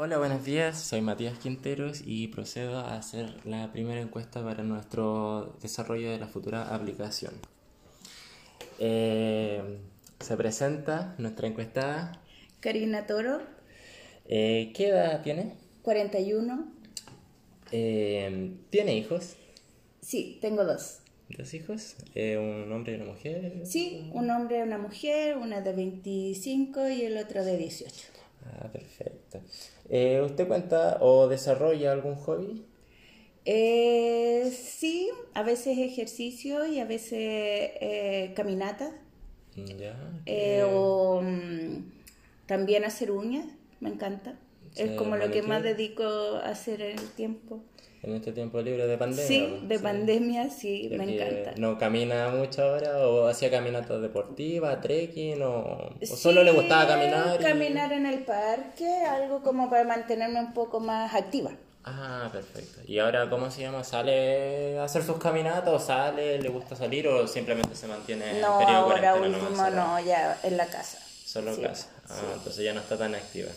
Hola, buenos días. Soy Matías Quinteros y procedo a hacer la primera encuesta para nuestro desarrollo de la futura aplicación. Eh, se presenta nuestra encuestada. Karina Toro, Eh, ¿Qué edad tiene? 41. Eh, ¿Tiene hijos? Sí, tengo dos. ¿Dos hijos? Eh, ¿Un hombre y una mujer? Sí, un hombre y una mujer, una de 25 y el otro de 18. Ah, perfecto. Eh, ¿Usted cuenta o desarrolla algún hobby? Eh, sí, a veces ejercicio y a veces eh, caminata. Ya. Eh, o mm, también hacer uñas, me encanta. Es como lo que más dedico a hacer en el tiempo. En este tiempo libre de pandemia. Sí, ¿no? de pandemia sí, me encanta. ¿No camina mucho ahora o hacía caminatas deportivas, trekking o, o Sí, solo le gustaba caminar? y- Caminar en el parque, algo como para mantenerme un poco más activa. Ah, perfecto. ¿Y ahora cómo se llama? ¿Sale a hacer sus caminatas o sale, le gusta salir o simplemente se mantiene en No, periodo de ahora último no, ya en la casa. Solo Sí, casa. Ah, entonces ya no está tan activa.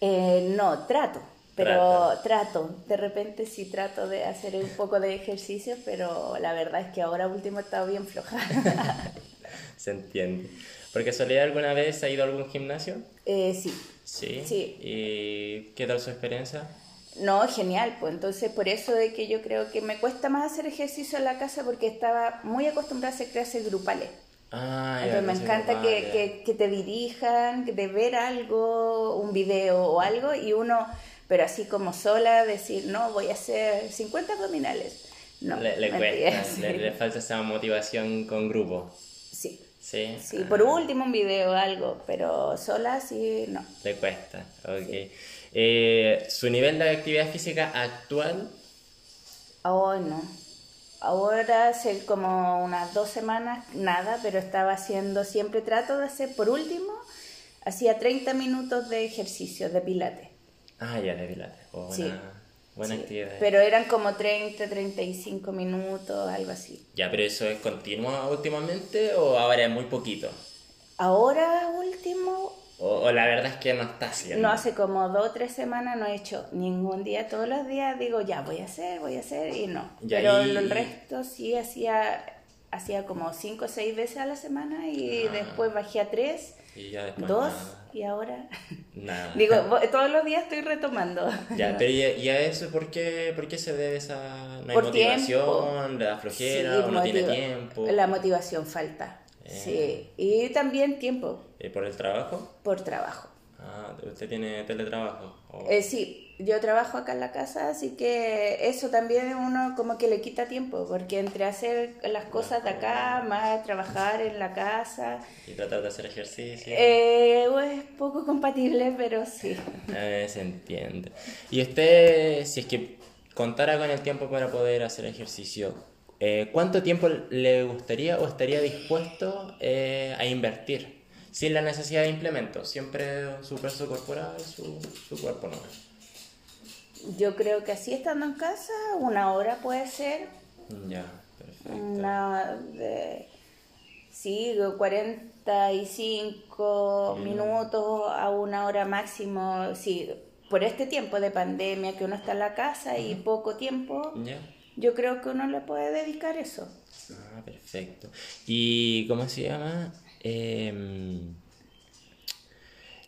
Eh, no, trato, pero trato. De repente sí trato de hacer un poco de ejercicio, pero la verdad es que ahora último he estado bien floja. Se entiende. ¿Por casualidad alguna vez ha ido a algún gimnasio? Eh, sí. Sí. Sí. ¿Y qué tal su experiencia? No, genial, pues entonces por eso de que yo creo que me cuesta más hacer ejercicio en la casa porque estaba muy acostumbrada a hacer clases grupales. Ah, Entonces me encanta que, que, que te dirijan, de ver algo, un video o algo, y uno, pero así como sola, decir, no, voy a hacer 50 abdominales. No, le, cuesta, sí. le, le falta esa motivación con grupo. Sí, Sí. sí, Ah, por último un video algo, pero sola sí, no. Le cuesta, ok. Eh, ¿Su nivel de actividad física actual? Ahora no. Ahora hace como unas dos semanas, nada, pero estaba haciendo, siempre trato de hacer, por último, hacía 30 minutos de ejercicio, de pilates. Ah, ya, de pilates. Oh, buena Sí. buena Sí, actividad. Pero eran como 30, 35 minutos, algo así. Ya, pero eso es continuo últimamente o ahora es muy poquito? Ahora último, O, o la verdad es que no está haciendo. no hace como dos o tres semanas no he hecho ningún día, todos los días digo, ya voy a hacer, voy a hacer y no. Pero y- el resto sí hacía, hacía como cinco o seis veces a la semana y Ah. después bajé a tres, Y ya después dos nada. Y ahora... Nada. digo, todos los días estoy retomando. Ya, pero ¿y, y a eso por qué, por qué se debe esa... No hay Por motivación, tiempo. le da flojera, Sí, o no tiene tiempo? La motivación falta. Eh. Sí, y también tiempo Eh, ¿Por el trabajo? por trabajo. Ah, ¿usted tiene teletrabajo? O- Eh, sí, yo trabajo acá en la casa, así que eso también uno como que le quita tiempo, porque entre hacer las cosas de acá, más trabajar en la casa, Y tratar de hacer ejercicio. eh, es poco compatible, pero sí. Eh, se entiende. Y usted, si es que contara con el tiempo para poder hacer ejercicio, eh, ¿cuánto tiempo le gustaría o estaría dispuesto eh, a invertir? Sin la necesidad de implementos, siempre su peso corporal, su, su cuerpo no. Yo creo que así estando en casa, una hora puede ser, Ya, perfecto. una de, sí, 45 minutos a una hora máximo, sí, por este tiempo de pandemia que uno está en la casa y poco tiempo, yo creo que uno le puede dedicar eso. Ah, perfecto. ¿Y cómo se llama? Em,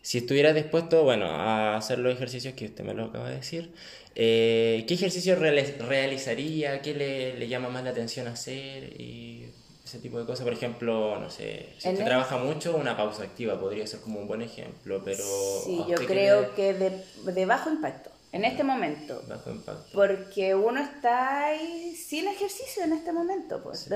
si estuviera dispuesto, bueno, a hacer los ejercicios que usted me lo acaba de decir, eh, ¿qué ejercicio reali- realizaría? ¿Qué le, le llama más la atención hacer? Y ese tipo de cosas. Por ejemplo, no sé, si usted el- trabaja mucho, una pausa activa podría ser como un buen ejemplo, pero... Sí, ¿a yo creo le- que de, de bajo impacto, en este momento. Bajo impacto. Porque uno está ahí sin ejercicio en este momento. Pues.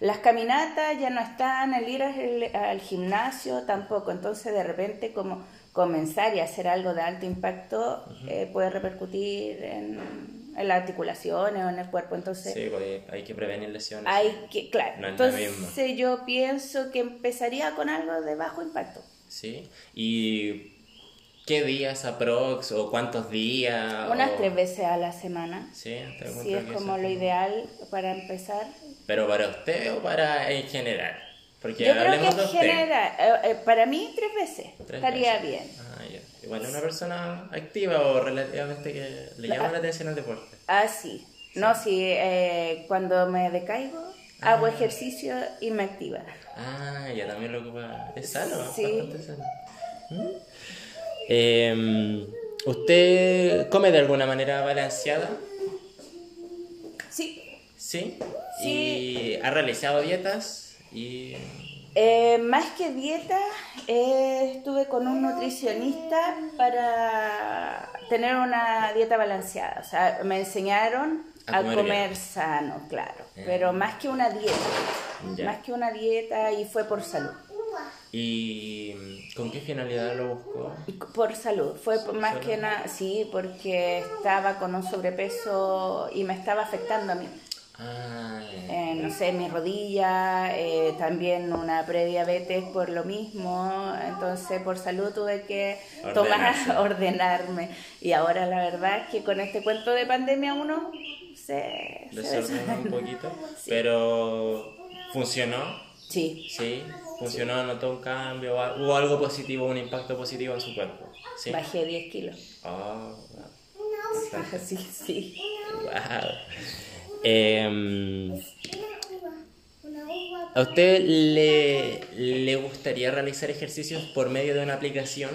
Las caminatas ya no están, el ir al, al gimnasio tampoco. Entonces, de repente, como comenzar y hacer algo de alto impacto eh, puede repercutir en, en las articulaciones o en el cuerpo. Entonces, Sí, porque hay que prevenir lesiones. hay que, claro. No Entonces, yo pienso que empezaría con algo de bajo impacto. Sí. ¿Y qué días aprox o cuántos días? Unas o- tres veces a la semana. Sí, Sí, es como lo ideal para empezar. ¿Pero para usted o para en general? Porque Yo creo que en general, eh, eh, para mí tres veces Tres estaría veces. bien. Ah, ya. igual es una persona activa o relativamente que le llama la atención el deporte. Ah, sí. No, sí, eh, cuando me decaigo, hago ejercicio y me activa. Ah, ya también lo ocupa. Es sano, Sí. bastante sano. ¿Mm? Em, ¿Usted come de alguna manera balanceada? Sí. ¿Sí? Sí. ¿Y ha realizado dietas? Y... Eh, más que dieta, eh, estuve con un nutricionista para tener una dieta balanceada. O sea, me enseñaron A a, comer sano, claro. Pero más que una dieta. Ya. Más que una dieta y fue por salud. ¿Y con qué finalidad lo buscó? Por salud, fue por- más ¿Solo? que nada, sí, porque estaba con un sobrepeso y me estaba afectando a mí. Ah, Eh, no sé, mi rodilla, eh, también una prediabetes por lo mismo, entonces por salud tuve que Ordenarse. tomar, ordenarme. Y ahora la verdad es que con este cuento de pandemia uno se... desordenó un desordena. poquito, Sí. pero funcionó, Sí, sí, funcionó, notó un cambio, hubo algo positivo, un impacto positivo en su cuerpo, sí. bajé 10 kilos. Oh, wow. Sí, sí. Wow. Em, ¿A usted le, le gustaría realizar ejercicios por medio de una aplicación?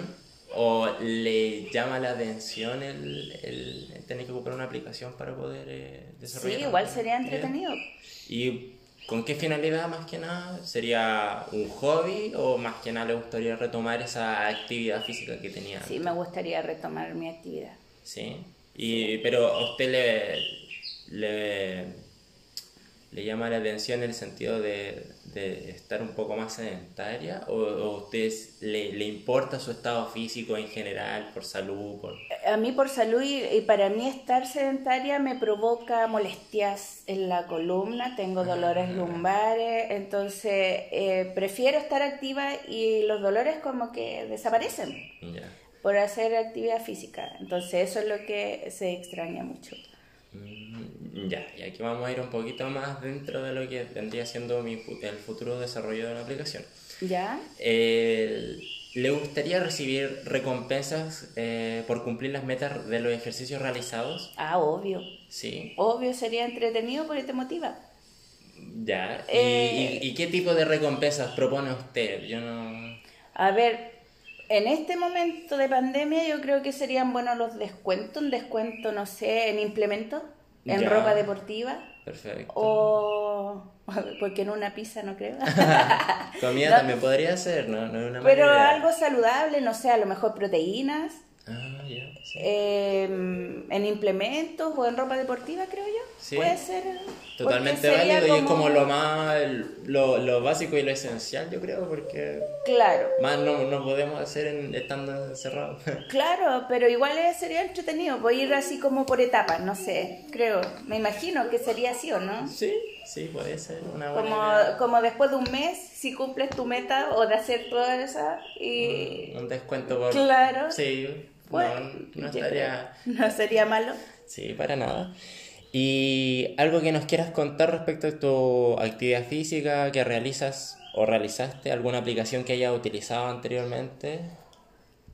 ¿O le llama la atención el, el- el tener que ocupar una aplicación para poder eh, Sí, desarrollar? igual sería entretenido. ¿Y con qué finalidad más que nada? ¿Sería un hobby o más que nada le gustaría retomar esa actividad física que tenía? Sí, me gustaría retomar mi actividad. Sí. Y, pero a usted le, le, le llama la atención el sentido de, de estar un poco más sedentaria o, o a usted le, le importa su estado físico en general, por salud, por... A mí por salud y, y para mí estar sedentaria me provoca molestias en la columna, tengo dolores lumbares, entonces eh, prefiero estar activa y los dolores como que desaparecen por hacer actividad física. Entonces eso es lo que se extraña mucho. Ya, y aquí vamos a ir un poquito más dentro de lo que vendría siendo mi, el futuro desarrollo de una aplicación. ¿Ya? Eh, ¿Le gustaría recibir recompensas eh, por cumplir las metas de los ejercicios realizados? Ah, obvio. Sí. Obvio sería entretenido porque te motiva. Ya. ¿Y, Eh, y- y qué tipo de recompensas propone usted? Yo no. A ver, en este momento de pandemia yo creo que serían buenos los descuentos, un descuento, no sé, en implementos, en Ya. ropa deportiva Perfecto. o... porque en una pizza no creo. Comida No. también podría ser, ¿no? no es una Pero algo saludable, no sé, a lo mejor proteínas, Ah, ya. Sí. eh, en implementos o en ropa deportiva, creo yo. Sí. Puede ser. Totalmente porque sería válido y es como lo más. Lo, lo básico y lo esencial, yo creo, porque Claro. más no, no podemos hacer en, estando encerrados. Claro, pero igual sería entretenido, voy a ir así como por etapas, no sé, creo, me imagino que sería así o no. sí, sí, puede ser una buena Como, idea. como después de un mes, si cumples tu meta o de hacer toda esa y... Un descuento por. Claro. Sí, Bueno, no, no estaría. no sería malo. Sí, para nada. Y algo que nos quieras contar respecto a tu actividad física que realizas o realizaste, alguna aplicación que hayas utilizado anteriormente.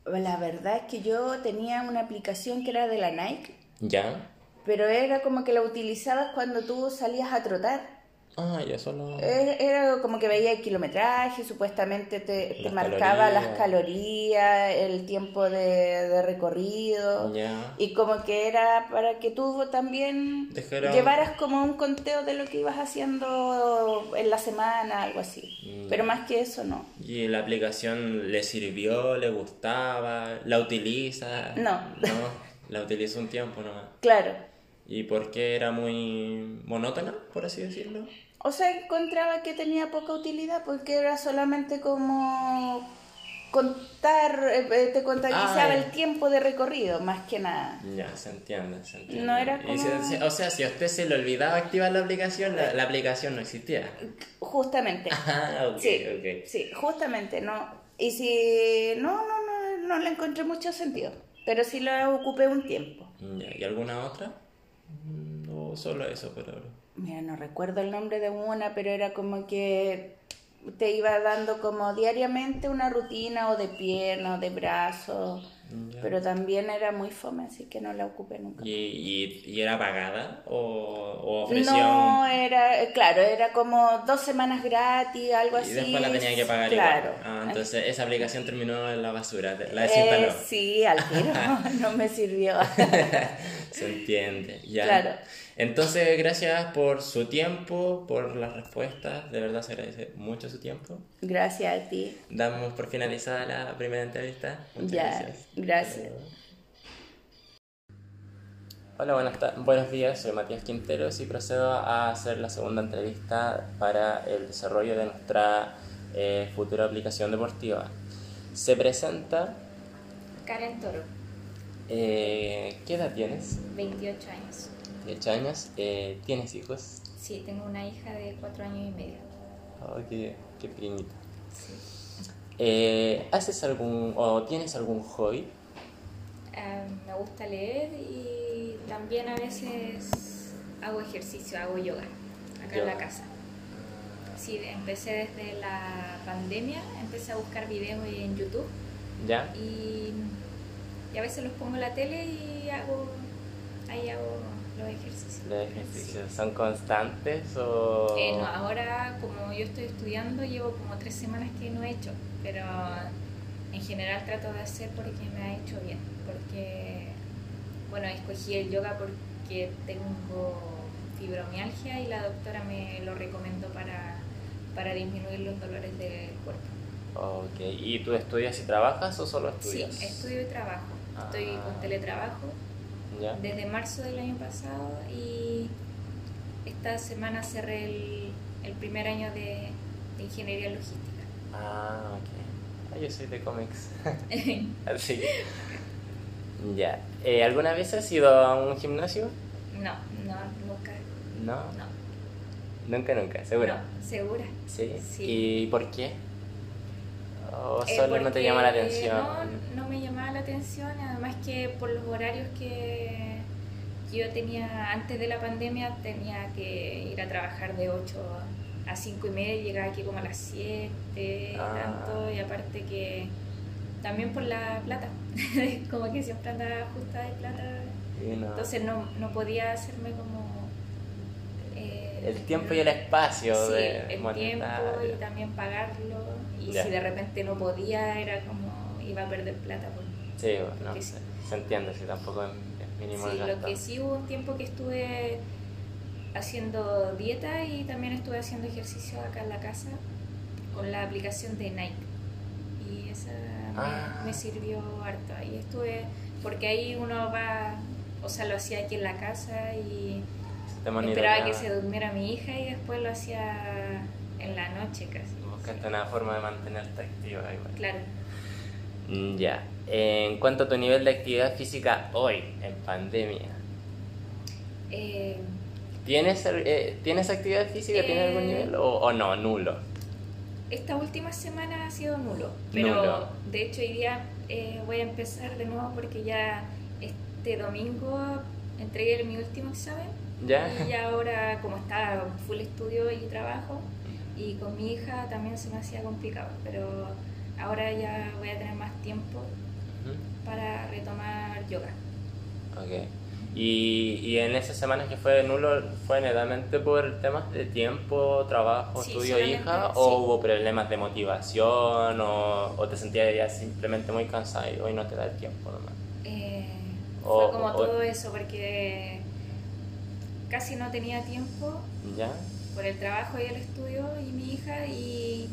La verdad es que yo tenía una aplicación que era de la Nike, Ya. pero era como que la utilizabas cuando tú salías a trotar. Ah, yo solo. Eh, Era como que veía el kilometraje, supuestamente te, te marcaba calorías. las calorías, el tiempo de, de recorrido. Ya. Y como que era para que tú también Dejara- llevaras como un conteo de lo que ibas haciendo en la semana, algo así. Mm. Pero más que eso, no. ¿Y la aplicación le sirvió, le gustaba, la utiliza? No. No, la utiliza un tiempo nomás. Claro. ¿Y por qué era muy monótona, por así decirlo? O sea, encontraba que tenía poca utilidad porque era solamente como contar, eh, eh, te contabilizaba Ah, el tiempo de recorrido, más que nada. Ya, se entiende, se entiende. No era como- o sea, si a usted se le olvidaba activar la aplicación, la, la aplicación no existía. Justamente. Ah, ok, sí, sí, justamente, no. Y si no, no, no, no le encontré mucho sentido, pero sí lo ocupé un tiempo. Ya, ¿Y alguna otra? Mm, No, solo eso ahora. Mira, no recuerdo el nombre de una, pero era como que te iba dando como diariamente una rutina o de pierna o de brazo, Pero también era muy fome, así que no la ocupé nunca. ¿Y, y, y era pagada o, o ofrecía No, un- era, eh, claro, era como dos semanas gratis, algo Y así. después la tenía que pagar Claro. igual. Ah, entonces esa aplicación terminó en la basura, la Eh, desinstaló. sí, al tiro, no me sirvió. Se entiende, ya. Claro. Entonces, gracias por su tiempo, por las respuestas, de verdad se agradece mucho su tiempo. Gracias a ti. Damos por finalizada la primera entrevista. Muchas Ya, gracias. gracias. Hola, buenas, buenos días, soy Matías Quinteros y procedo a hacer la segunda entrevista para el desarrollo de nuestra eh, futura aplicación deportiva. Se presenta, Karen Toro, eh, ¿qué edad tienes? 28 años. 18 años, eh, ¿tienes hijos? Sí, tengo una hija de 4 años y medio. Oh, qué, qué pequeñita. Sí. Eh, ¿Haces algún o tienes algún hobby? Ah, me gusta leer y también a veces hago ejercicio, hago yoga acá en Yoga. la casa. Sí, empecé desde la pandemia, empecé a buscar videos en YouTube ¿Ya? y, y a veces los pongo en la tele y hago, ahí hago los ejercicios. ¿Los ejercicios son constantes o...? Eh, no, ahora como yo estoy estudiando llevo como tres semanas que no he hecho, pero en general trato de hacer porque me ha hecho bien, porque bueno, escogí el yoga porque tengo fibromialgia y la doctora me lo recomendó para, para disminuir los dolores del cuerpo. Ok, ¿y tú estudias y trabajas o solo Sí, estudias? estudio y trabajo. Estoy Ah. con teletrabajo ¿Ya? desde marzo del año pasado y esta semana cerré el, el primer año de, de ingeniería logística. Ah, ok. Ah, yo soy de cómics. Así que... Ya. Eh, ¿Alguna vez has ido a un gimnasio? no, no, nunca. No. No. Nunca, nunca, seguro. No, segura. ¿Sí? Sí. ¿Y por qué? ¿O Eh, solo no te llama la atención? No, no me llamaba la atención, además que por los horarios que yo tenía antes de la pandemia, tenía que ir a trabajar de 8 a 5 y media y llegaba aquí como a las 7 Ah. tanto, y aparte que también por la plata, como que siempre andaba justa de plata, Y no. entonces no, no podía hacerme como... eh, el tiempo y el espacio Sí, de el tiempo monetario. y también pagarlo. Y si de repente no podía, era como iba a perder plata. pues. Sí, no, Porque se, sí. se entiende, si tampoco es, mínimo Sí, el lo que sí hubo un tiempo que estuve haciendo dieta y también estuve haciendo ejercicio acá en la casa con la aplicación de Nike. Y esa me, Ah. me sirvió harto. Y estuve, porque ahí uno va, o sea, lo hacía aquí en la casa y esperaba que se durmiera mi hija y después lo hacía en la noche casi. Buscaste una forma de mantenerte activa igual. Claro. Mm, Ya. En cuanto a tu nivel de actividad física hoy, en pandemia, Eh, ¿tienes, eh, ¿tienes actividad física? ¿Tienes algún Eh, nivel? O, o no, nulo? esta última semana ha sido nulo, pero Nulo. de hecho hoy día eh, voy a empezar de nuevo porque ya este domingo entregué mi último examen ¿Ya? y ahora como está full estudio y trabajo y con mi hija también se me hacía complicado, pero ahora ya voy a tener más tiempo para retomar yoga. Ok. Y, y en esas semanas que fue nulo, ¿fue netamente por temas de tiempo, trabajo, Sí, estudio, hija? sí. ¿O hubo problemas de motivación? O, o te sentías ya simplemente muy cansada y hoy no te da el tiempo nomás? Eh, O- fue como o- todo eso porque casi no tenía tiempo ¿Ya? Por el trabajo y el estudio y mi hija y,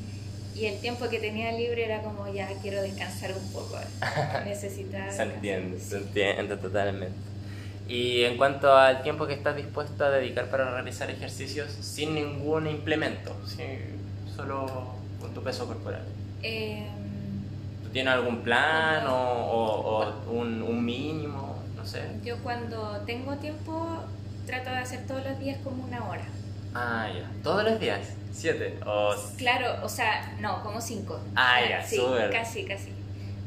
y el tiempo que tenía libre era como ya quiero descansar un poco, necesitaba Se entiende, se entiende totalmente. Y en cuanto al tiempo que estás dispuesto a dedicar para realizar ejercicios sin ningún implemento, sí, solo con tu peso corporal. Eh, ¿Tú tienes algún plan o, o- o un, un mínimo? No sé. yo cuando tengo tiempo trato de hacer todos los días como una hora. Ah, ya. ¿Todos los días? ¿Siete? O... Claro, o sea, no, como cinco. Ah, ya, sí, súper. casi, casi.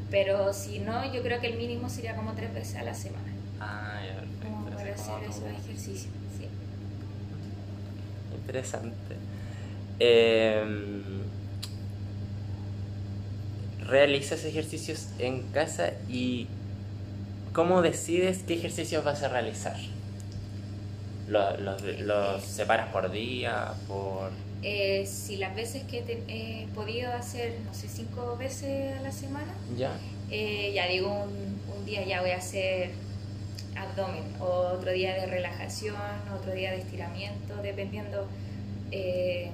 Pero si no, yo creo que el mínimo sería como tres veces a la semana. Ah, ya, Como perfecto. para como hacer tú. esos ejercicios. Sí. Interesante. Eh, realizas ejercicios en casa y cómo decides qué ejercicios vas a realizar. ¿Los, los, los separas por día? por eh, si las veces que he podido hacer, no sé, cinco veces a la semana, ¿Ya? Eh, ya digo, un, un, día ya voy a hacer abdomen, otro día de relajación, otro día de estiramiento, dependiendo. Eh,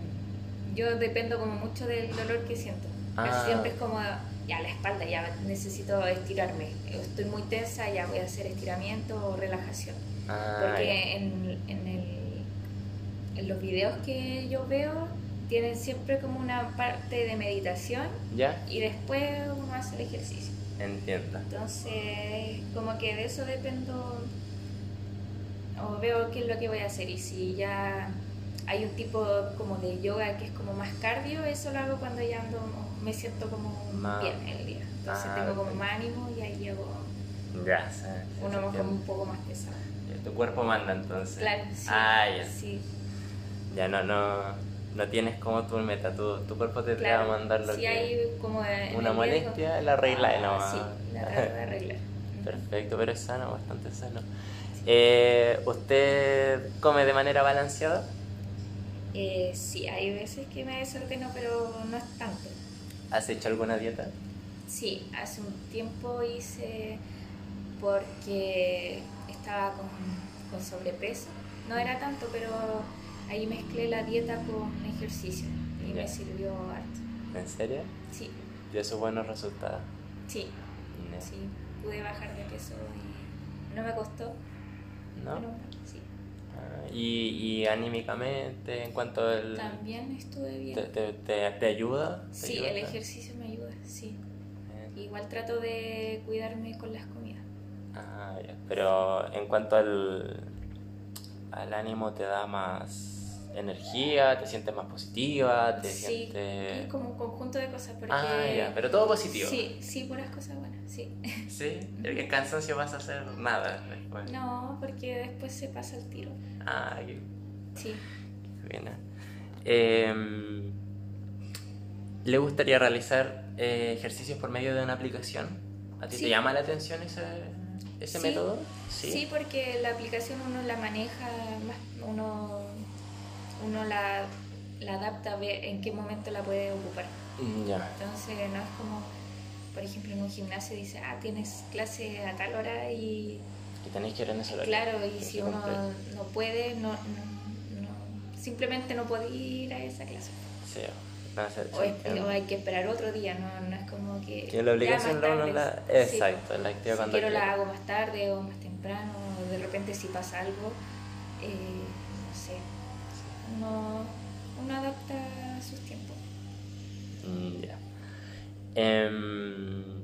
yo dependo como mucho del dolor que siento. Ah. siempre es como, ya la espalda, ya necesito estirarme. Estoy muy tensa, ya voy a hacer estiramiento o relajación. Ah, Porque en, en el en los videos que yo veo tienen siempre como una parte de meditación ¿Ya? y después uno hace el ejercicio. Entiendo. Entonces, como que de eso dependo o veo qué es lo que voy a hacer y si ya hay un tipo como de yoga que es como más cardio, eso lo hago cuando ya ando, me siento como bien el día. Entonces tengo como más ánimo y ahí llego ya, uno como un poco más pesado. Tu cuerpo manda entonces. Claro, sí. Ah, ya. Sí ya no, no, no tienes como tu meta, tu, tu cuerpo te, va a mandar lo si hay como una molestia, la regla ah, Sí, la regla. Perfecto, pero es sano, bastante sano. Eh, ¿Usted come de manera balanceada? Eh, sí, hay veces que me desordeno, pero no es tanto. ¿Has hecho alguna dieta? Sí, hace un tiempo hice porque estaba con, con sobrepeso. No era tanto, pero ahí mezclé la dieta con ejercicio y me sirvió harto. ¿En serio? Sí. ¿Y esos buenos resultados? Sí. Sí, pude bajar de peso y no me costó. ¿No? sí. Ah, y, y, anímicamente, en cuanto al... También estuve bien. ¿Te, te, te, ayuda? sí, el ejercicio me ayuda, sí. Igual trato de cuidarme con las comidas. Ah, ya. Pero en cuanto al, al ánimo, ¿te da más energía, te sientes más positiva, te sí, sientes... es como un conjunto de cosas, porque... Ah, ya, pero todo positivo. Sí, sí, puras cosas buenas, sí. Sí, el cansancio vas a hacer nada después. No, porque después se pasa el tiro. Ah, qué... Sí. Bien. Eh, ¿Le gustaría realizar eh, ejercicios por medio de una aplicación? ¿A ti te llama la atención ese, ese método? ¿Sí? sí, porque la aplicación uno la maneja, uno uno la, la adapta, ve en qué momento la puede ocupar. Mm, Entonces no es como, por ejemplo, en un gimnasio dice, ah, tienes clase a tal hora y... Y tenéis que ir en esa hora. Claro, y si uno no puede, no, no, simplemente no puede ir a esa clase. Sí. O, hay que esperar otro día, no, no es como que... Que la obligación la, la, Exacto, la activa si cuando quiero la hago más tarde o más temprano, o de repente si pasa algo, eh, no sé, uno, uno adapta a sus tiempos. Mm, ya. Em,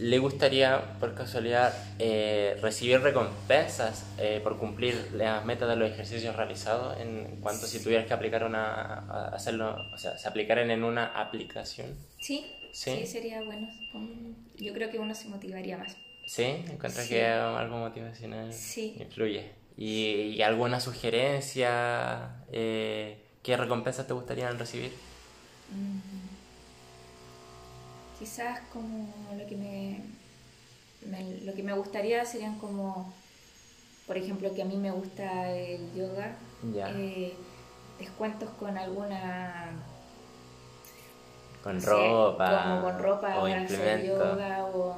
¿Le gustaría, por casualidad, eh, recibir recompensas eh, por cumplir las metas de los ejercicios realizados? En cuanto si tuvieras que aplicar una, hacerlo, o sea, se aplicaran en una aplicación. Sí, sí, sería bueno. Yo creo que uno se motivaría más. ¿Sí? ¿Encuentras que algo motivacional influye? ¿Y, alguna sugerencia? Eh, ¿Qué recompensas te gustaría recibir? Mm. Quizás como lo que me, lo que me gustaría serían como, por ejemplo, que a mí me gusta el yoga, eh, descuentos con alguna con ropa como con ropa o para hacer yoga o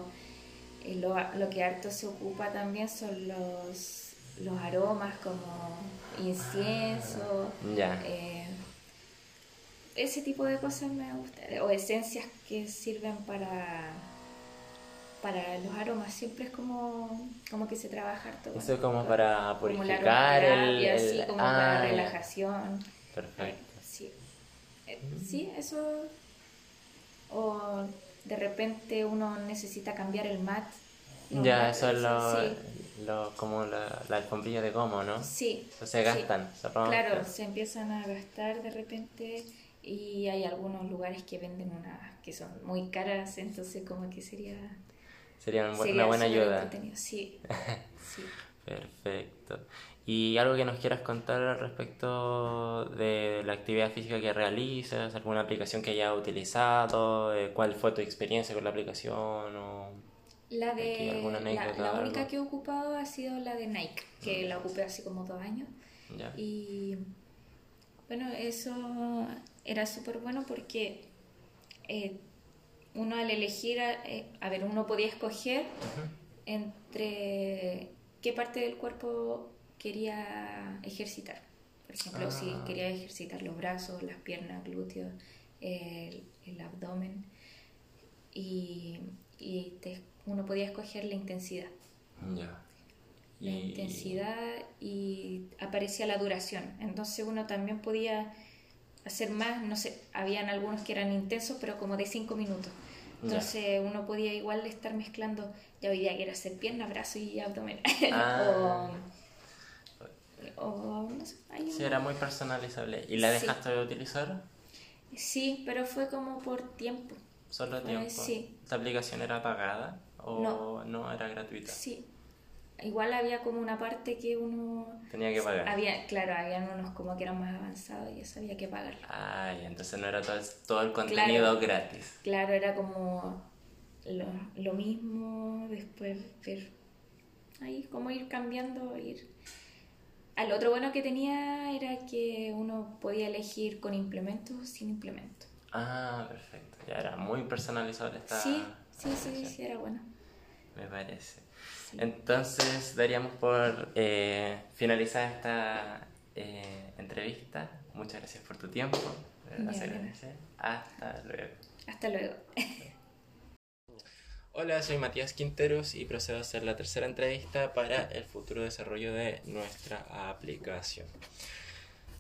eh, lo, lo que harto se ocupa también son los los aromas como incienso, eh, ese tipo de cosas me gusta, o esencias que sirven para para los aromas siempre es como, como que se trabaja todo. Eso es como para purificar el, Así, como para ah, relajación. Perfecto. Sí. Eh, sí, eso. O de repente uno necesita cambiar el mat. Ya, eso es lo, como la, la, alfombrilla de goma, ¿no? Sí. se gastan, Claro, se empiezan a gastar de repente y hay algunos lugares que venden unas que son muy caras, entonces como que sería... Sería, una buena ayuda. Sí. sí. Perfecto. ¿Y algo que nos quieras contar al respecto de la actividad física que realizas? ¿Alguna aplicación que hayas utilizado? Eh, ¿Cuál fue tu experiencia con la aplicación? O La de alguna la, anécdota la o única algo? que he ocupado ha sido la de Nike, que la ocupé hace como dos años. Ya. Y bueno, eso era súper bueno porque eh, uno al elegir, eh, a ver, uno podía escoger entre qué parte del cuerpo quería ejercitar. Por ejemplo, si Ah. quería ejercitar los brazos, las piernas, glúteos, el, el abdomen. Y, y te- uno podía escoger la intensidad Ya. la intensidad y aparecía la duración. Entonces uno también podía hacer más, no sé, habían algunos que eran intensos, pero como de 5 minutos. Entonces uno podía igual estar mezclando, ya hoy día quiero hacer pierna, brazo y abdomen. Ah. o, o no sé, hay Sí, un- era muy personalizable. ¿Y la Sí. dejaste de utilizar? Sí, pero fue como por tiempo. Solo tiempo. sí. ¿Esta aplicación era pagada o no, era gratuita? Sí. Igual había como una parte que uno... Tenía que pagar. Había, claro, habían unos como que eran más avanzados y eso había que pagarlo. Ay, entonces no era todo el, todo el contenido Claro. gratis. Claro, era como lo, lo mismo, después ver ahí cómo ir cambiando, ir... Al otro bueno que tenía era que uno podía elegir con implementos o sin implementos. Ah, perfecto. Ya era muy personalizable esta Sí, sí, sí, sí, era bueno. Me parece. Entonces daríamos por eh, finalizada esta eh, entrevista. Muchas gracias por tu tiempo. Hasta luego. Hasta luego. Hola, soy Matías Quinteros y procedo a hacer la tercera entrevista para el futuro desarrollo de nuestra aplicación.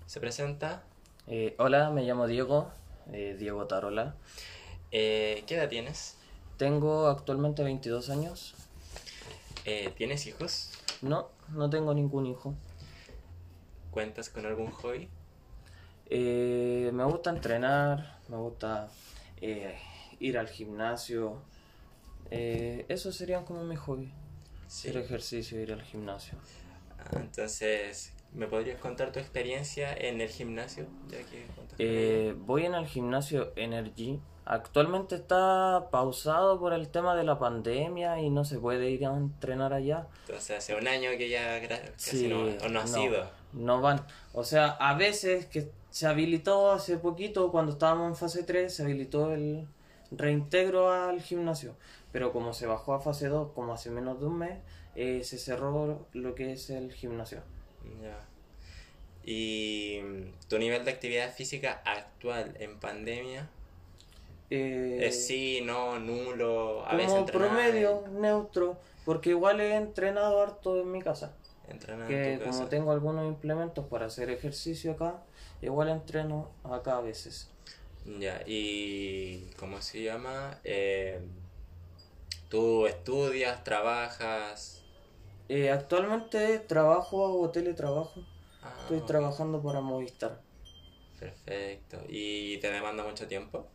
Se presenta. Eh, hola, me llamo Diego, eh, Diego Tarola. eh, ¿Qué edad tienes? Tengo actualmente 22 años. Eh, ¿Tienes hijos? No, no tengo ningún hijo. ¿Cuentas con algún hobby? Eh, me gusta entrenar, me gusta eh, ir al gimnasio. Esos serían como mis hobbies. Sí. Hacer ejercicio, ir al gimnasio. Ah, entonces, ¿me podrías contar tu experiencia en el gimnasio? Ya que voy en el gimnasio Energy. Actualmente está pausado por el tema de la pandemia y no se puede ir a entrenar allá. Entonces, hace un año que ya casi Sí, no, no has ido. No van. O sea, a veces que se habilitó hace poquito, cuando estábamos en fase 3, se habilitó el reintegro al gimnasio. Pero como se bajó a fase 2, como hace menos de un mes, eh, se cerró lo que es el gimnasio. Ya. ¿Y tu nivel de actividad física actual en pandemia? Eh, ¿Es sí, no, nulo? A como veces entrenar, promedio, neutro, porque igual he entrenado harto en mi casa. entrenar Que en tu como casa. tengo algunos implementos para hacer ejercicio acá, igual entreno acá a veces. Ya, y ¿cómo se llama? Eh, ¿Tú estudias, trabajas? Eh, actualmente trabajo, hago teletrabajo. Ah, Estoy trabajando para Movistar. Perfecto. ¿Y te demanda mucho tiempo?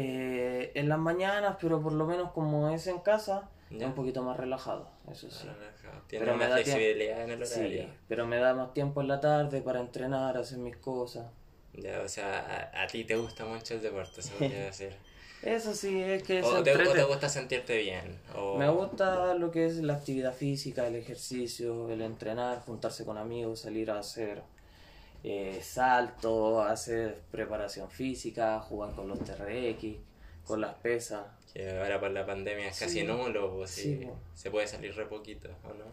Eh, en las mañanas, pero por lo menos como es en casa, es Ya. un poquito más relajado, eso sí. Relajado. Tienes Pero me da tiempo. flexibilidad en el Sí, horario. pero me da más tiempo en la tarde para entrenar, hacer mis cosas. Ya, o sea, a, a ti te gusta mucho el deporte, se podría decir. Eso sí, es que o, te, o te gusta sentirte bien. O... Me gusta lo que es la actividad física, el ejercicio, el entrenar, juntarse con amigos, salir a hacer eh, salto, hacer preparación física, jugar con los TRX, con las pesas. Que ahora por la pandemia es casi Sí. nulo, pues sí, Sí, po. se puede salir re poquito, ¿o no?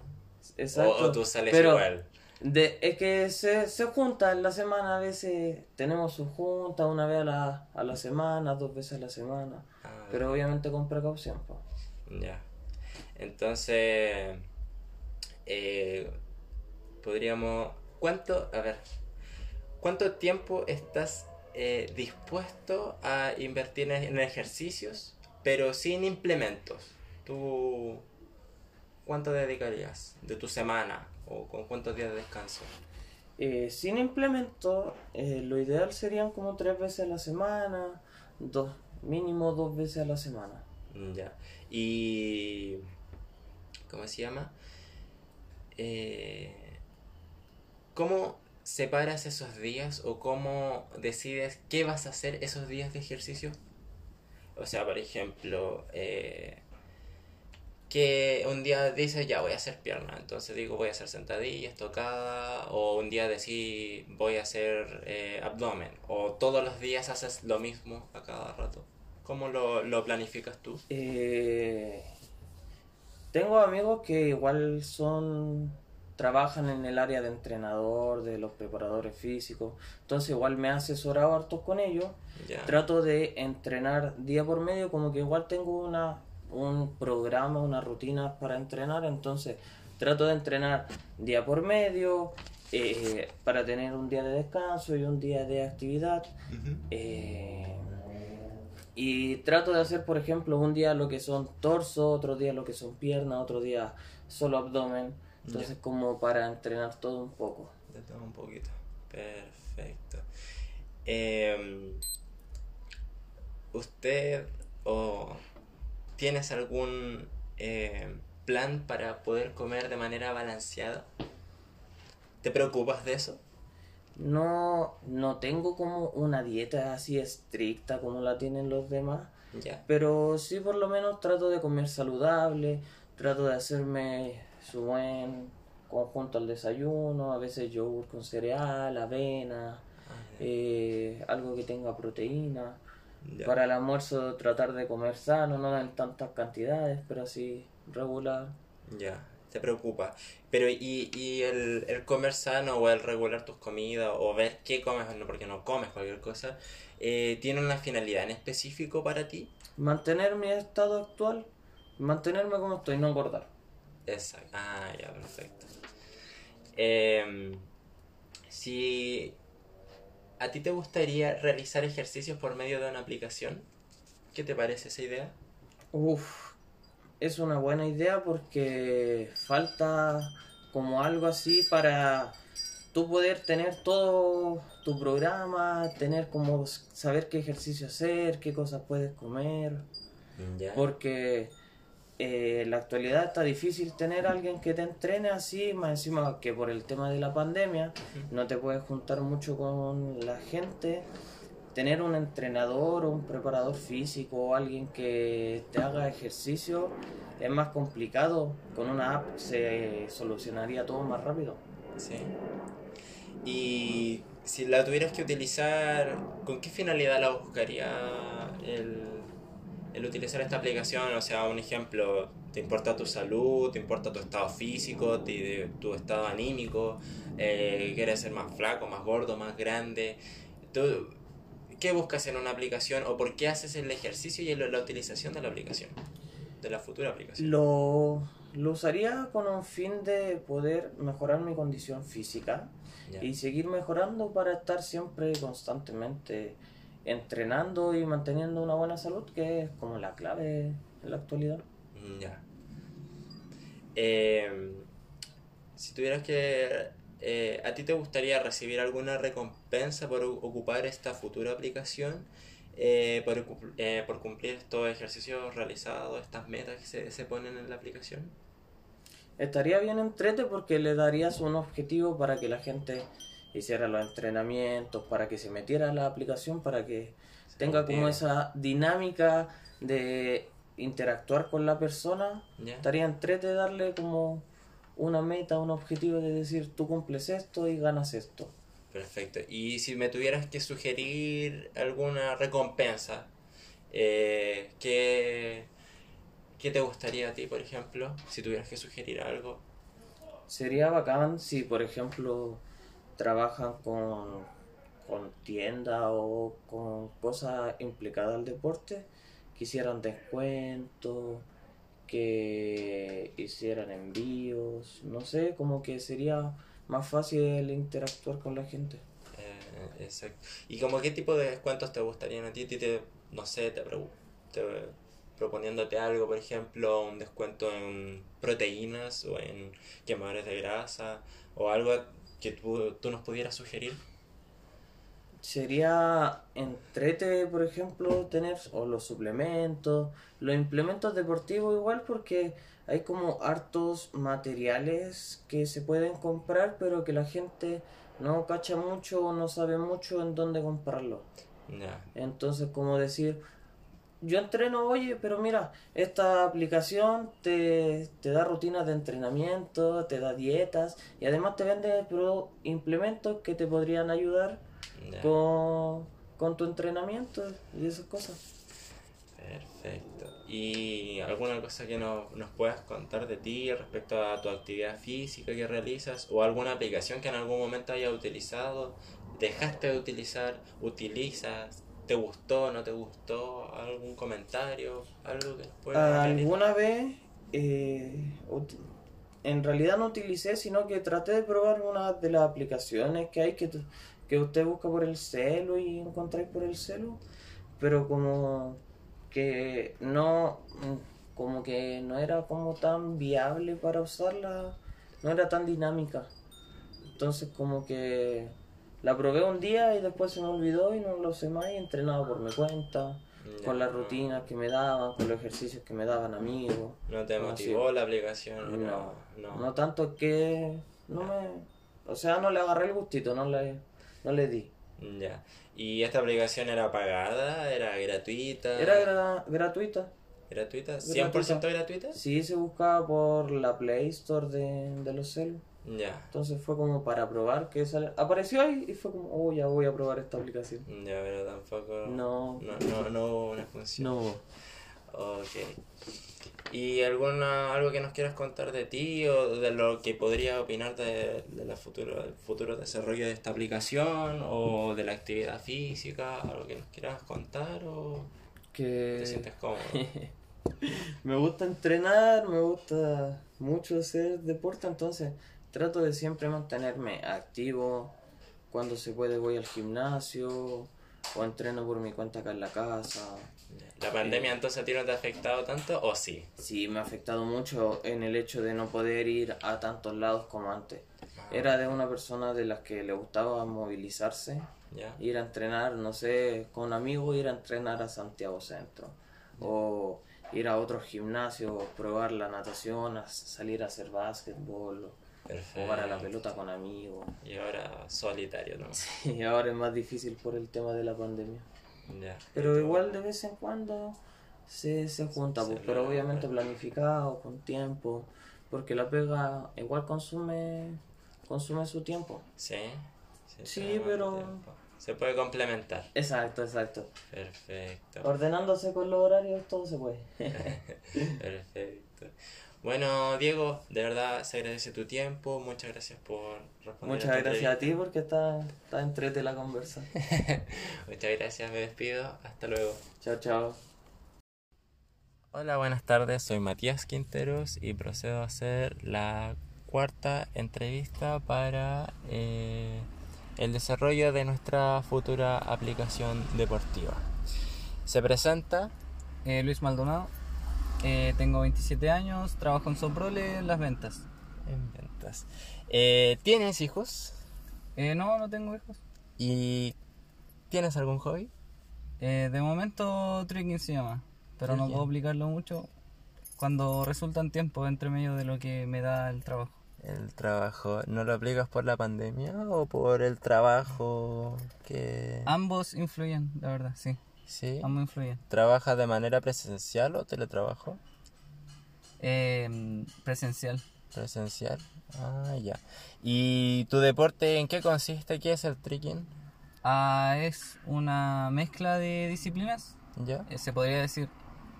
Exacto. O, o tú sales Pero igual. de, es que se, se junta en la semana, a veces tenemos su junta una vez a la, a la semana, dos veces a la semana, Ah, pero obviamente con precaución. po. Ya. Entonces, eh, podríamos... ¿Cuánto, a ver, cuánto tiempo estás eh, dispuesto a invertir en, ejercicios, pero sin implementos? ¿Tú cuánto dedicarías de tu semana o con cuántos días de descanso? Eh, sin implemento, eh, lo ideal serían como tres veces a la semana, dos, mínimo dos veces a la semana. Mm, Ya. Y... ¿Cómo se llama? Eh, ¿cómo separas esos días o cómo decides qué vas a hacer esos días de ejercicio? O sea, por ejemplo, eh, que un día dices, ya voy a hacer pierna, entonces digo, voy a hacer sentadillas, tocada, o un día decís, voy a hacer eh, abdomen, o todos los días haces lo mismo a cada rato. ¿Cómo lo, lo planificas tú? Eh, tengo amigos que igual son trabajan en el área de entrenador, de los preparadores físicos, entonces igual me he asesorado harto con ellos. Trato de entrenar día por medio, como que igual tengo una un programa, una rutina para entrenar, entonces trato de entrenar día por medio eh, para tener un día de descanso y un día de actividad. Eh, y trato de hacer, por ejemplo, un día lo que son torso, otro día lo que son piernas, otro día solo abdomen. Entonces, como para entrenar todo un poco. De todo un poquito. Perfecto. Em, ¿Usted o tienes algún eh, plan para poder comer de manera balanceada? ¿Te preocupas de eso? No, no tengo como una dieta así estricta como la tienen los demás. Ya. Pero sí por lo menos trato de comer saludable, trato de hacerme su buen conjunto al desayuno, a veces yogur con cereal, avena, eh, algo que tenga proteína. Ya. Para el almuerzo tratar de comer sano, no en tantas cantidades, pero así regular. Ya, te preocupa. Pero ¿y, y el, el comer sano o el regular tus comidas o ver qué comes o no, porque no comes cualquier cosa, eh, tiene una finalidad en específico para ti? Mantener mi estado actual, mantenerme como estoy, no engordar. Exacto. Ah, ya, perfecto. Em, si a ti te gustaría realizar ejercicios por medio de una aplicación, ¿qué te parece esa idea? Uf, es una buena idea porque falta como algo así para tú poder tener todo tu programa, tener como saber qué ejercicio hacer, qué cosas puedes comer, Ya. porque eh, en la actualidad está difícil tener a alguien que te entrene así, más encima que por el tema de la pandemia no te puedes juntar mucho con la gente. Tener un entrenador o un preparador físico o alguien que te haga ejercicio es más complicado. Con una app se solucionaría todo más rápido. Sí. Y si la tuvieras que utilizar, ¿con qué finalidad la buscaría el, el utilizar esta aplicación? O sea, un ejemplo, ¿te importa tu salud? ¿Te importa tu estado físico? ¿Te- ¿Tu estado anímico? Eh, ¿Quieres ser más flaco, más gordo, más grande? ¿Tú, ¿Qué buscas en una aplicación o por qué haces el ejercicio y el- la utilización de la aplicación? De la futura aplicación. Lo, lo usaría con un fin de poder mejorar mi condición física Ya. y seguir mejorando para estar siempre constantemente entrenando y manteniendo una buena salud, que es como la clave en la actualidad. Ya. Eh, si tuvieras que... eh, ¿A ti te gustaría recibir alguna recompensa por ocupar esta futura aplicación? Eh, por, eh, por cumplir estos ejercicios realizados, estas metas que se, se ponen en la aplicación? Estaría bien entrete porque le darías un objetivo para que la gente hiciera los entrenamientos, para que se metiera la aplicación, para que Se tenga como esa dinámica de interactuar con la persona. ¿Ya? Estaría entrete darle como una meta, un objetivo de decir tú cumples esto y ganas esto. Perfecto. Y si me tuvieras que sugerir alguna recompensa, eh, ¿qué, ¿qué te gustaría a ti, por ejemplo? Si tuvieras que sugerir algo. Sería bacán si, por ejemplo, trabajan con, con tiendas o con cosas implicadas al deporte, que hicieran descuentos, que hicieran envíos, no sé, como que sería más fácil interactuar con la gente. Eh, exacto. ¿Y como qué tipo de descuentos te gustarían a ti? ¿A ti te, no sé, te- proponiéndote algo, por ejemplo, un descuento en proteínas o en quemadores de grasa o algo que tú, tú nos pudieras sugerir? sería entrete, por ejemplo, tener o los suplementos, los implementos deportivos igual porque hay como hartos materiales que se pueden comprar pero que la gente no cacha mucho o no sabe mucho en dónde comprarlo. Entonces, como decir, yo entreno, oye, pero mira, esta aplicación te, te da rutinas de entrenamiento, te da dietas y además te vende pero implementos que te podrían ayudar con, con tu entrenamiento y esas cosas. Perfecto. ¿Y alguna cosa que nos, nos puedas contar de ti respecto a tu actividad física que realizas o alguna aplicación que en algún momento hayas utilizado, dejaste de utilizar, utilizas, te gustó, no te gustó, algún comentario, algo que nos realizar? Alguna vez, eh, en realidad no utilicé, sino que traté de probar una de las aplicaciones que hay que, que usted busca por el celu y encontráis por el celu, pero como que no, mm, como que no era como tan viable para usarla, no era tan dinámica. Entonces como que la probé un día y después se me olvidó y no lo sé más y entrenaba por mi cuenta, Ya, con las no. rutinas que me daban, con los ejercicios que me daban amigos. ¿No te motivó la aplicación? No, no. no tanto que no me, o sea, no le agarré el gustito, no le, no le di. Ya. ¿Y esta aplicación era pagada? ¿Era gratuita? Era gra- gratuita. ¿Gratuita? Gratuita. ¿100% gratuita? Sí, se buscaba por la Play Store de, de los celus. Ya. Entonces fue como para probar que sale. Apareció ahí y fue como, oh, ya voy a probar esta aplicación. Ya, pero tampoco. No. No, no, no hubo una función. No. Ok. ¿Y alguna, algo que nos quieras contar de ti o de lo que podrías opinar de, de la futuro, del futuro desarrollo de esta aplicación o de la actividad física? ¿Algo que nos quieras contar o te Que sientes cómodo? me gusta entrenar, me gusta mucho hacer deporte, entonces trato de siempre mantenerme activo. Cuando se puede voy al gimnasio o entreno por mi cuenta acá en la casa. ¿La pandemia entonces a ti no te ha afectado tanto o sí? Sí, me ha afectado mucho en el hecho de no poder ir a tantos lados como antes. Era de una persona de las que le gustaba movilizarse, ir a entrenar, no sé, con amigos, ir a entrenar a Santiago Centro. O ir a otros gimnasios, probar la natación, a salir a hacer básquetbol, jugar a la Perfecto. pelota con amigos. Y ahora solitario, ¿no? Y ahora es más difícil por el tema de la pandemia. Ya. Pero igual de vez en cuando se, se junta, Se pues, pero logra. obviamente planificado, con tiempo, porque la pega igual consume consume su tiempo. Sí. Sí, toma pero-. Se puede complementar. Exacto, exacto. Perfecto. Ordenándose con los horarios todo se puede. Perfecto. Bueno, Diego, de verdad se agradece tu tiempo. Muchas gracias por responder. Muchas esta gracias a ti porque está, está entrete la conversa. Muchas gracias, me despido. Hasta luego. Chao, chao. Hola, buenas tardes. Soy Matías Quinteros y procedo a hacer la cuarta entrevista para eh, el desarrollo de nuestra futura aplicación deportiva. Se presenta Eh, Luis Maldonado, eh, tengo 27 años, trabajo en Soprole en las ventas. en ventas. Eh, ¿Tienes hijos? Eh, no, no tengo hijos. ¿Y tienes algún hobby? Eh, de momento trekking se llama, pero no puedo aplicarlo mucho cuando resultan tiempo entre medio de lo que me da el trabajo. El trabajo, ¿no lo aplicas por la pandemia o por el trabajo que... Ambos influyen, la verdad, sí, Sí. ambos influyen. ¿Trabajas de manera presencial o teletrabajo? Eh, presencial. Presencial. Ah, ya. ¿Y tu deporte en qué consiste? ¿Qué es el trekking? Ah, es una mezcla de disciplinas, ¿Ya? eh, se podría decir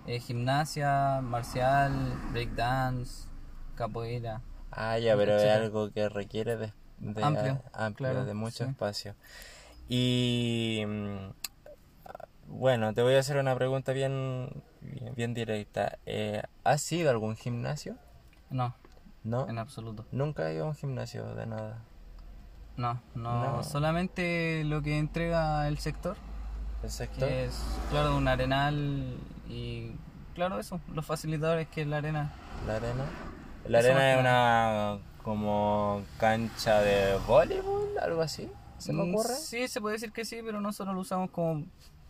eh, gimnasia, marcial, breakdance, capoeira. Ah, ya, pero es algo que requiere de, de- Amplio, amplio, claro, de mucho sí. espacio. Y mm, bueno, te voy a hacer una pregunta bien, bien, bien directa. Eh, ¿Has ido a algún gimnasio? No, ¿No? en absoluto. Nunca he ido a un gimnasio de nada. No, no, No. solamente lo que entrega el sector, ¿El sector? que es, claro, un arenal y, claro, eso, los facilitadores que es la arena. ¿La arena? La Eso arena es una como cancha de voleibol, algo así. ¿Se me Mm, ocurre? Sí, se puede decir que sí, pero nosotros lo usamos como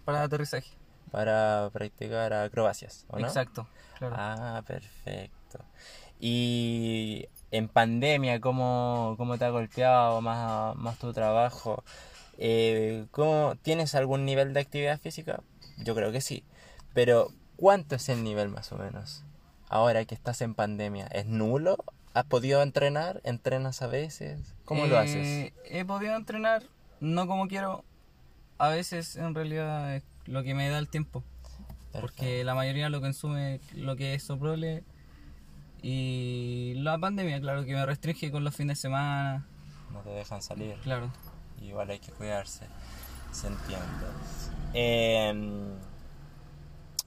para aterrizaje. Para practicar acrobacias, ¿o no? Exacto, claro. Ah, perfecto. Y en pandemia, ¿cómo, cómo te ha golpeado más, más tu trabajo? Eh, ¿cómo, ¿Tienes algún nivel de actividad física? Yo creo que sí. Pero, ¿cuánto es el nivel más o menos? Ahora que estás en pandemia, ¿es nulo? ¿Has podido entrenar? ¿Entrenas a veces? ¿Cómo lo haces? Eh, He podido entrenar, no como quiero. A veces, en realidad, es lo que me da el tiempo. Porque la mayoría lo consume lo que es soprole. Y la pandemia, claro, que me restringe con los fines de semana. No te dejan salir. Claro. Igual hay que cuidarse. Se entiende. Em,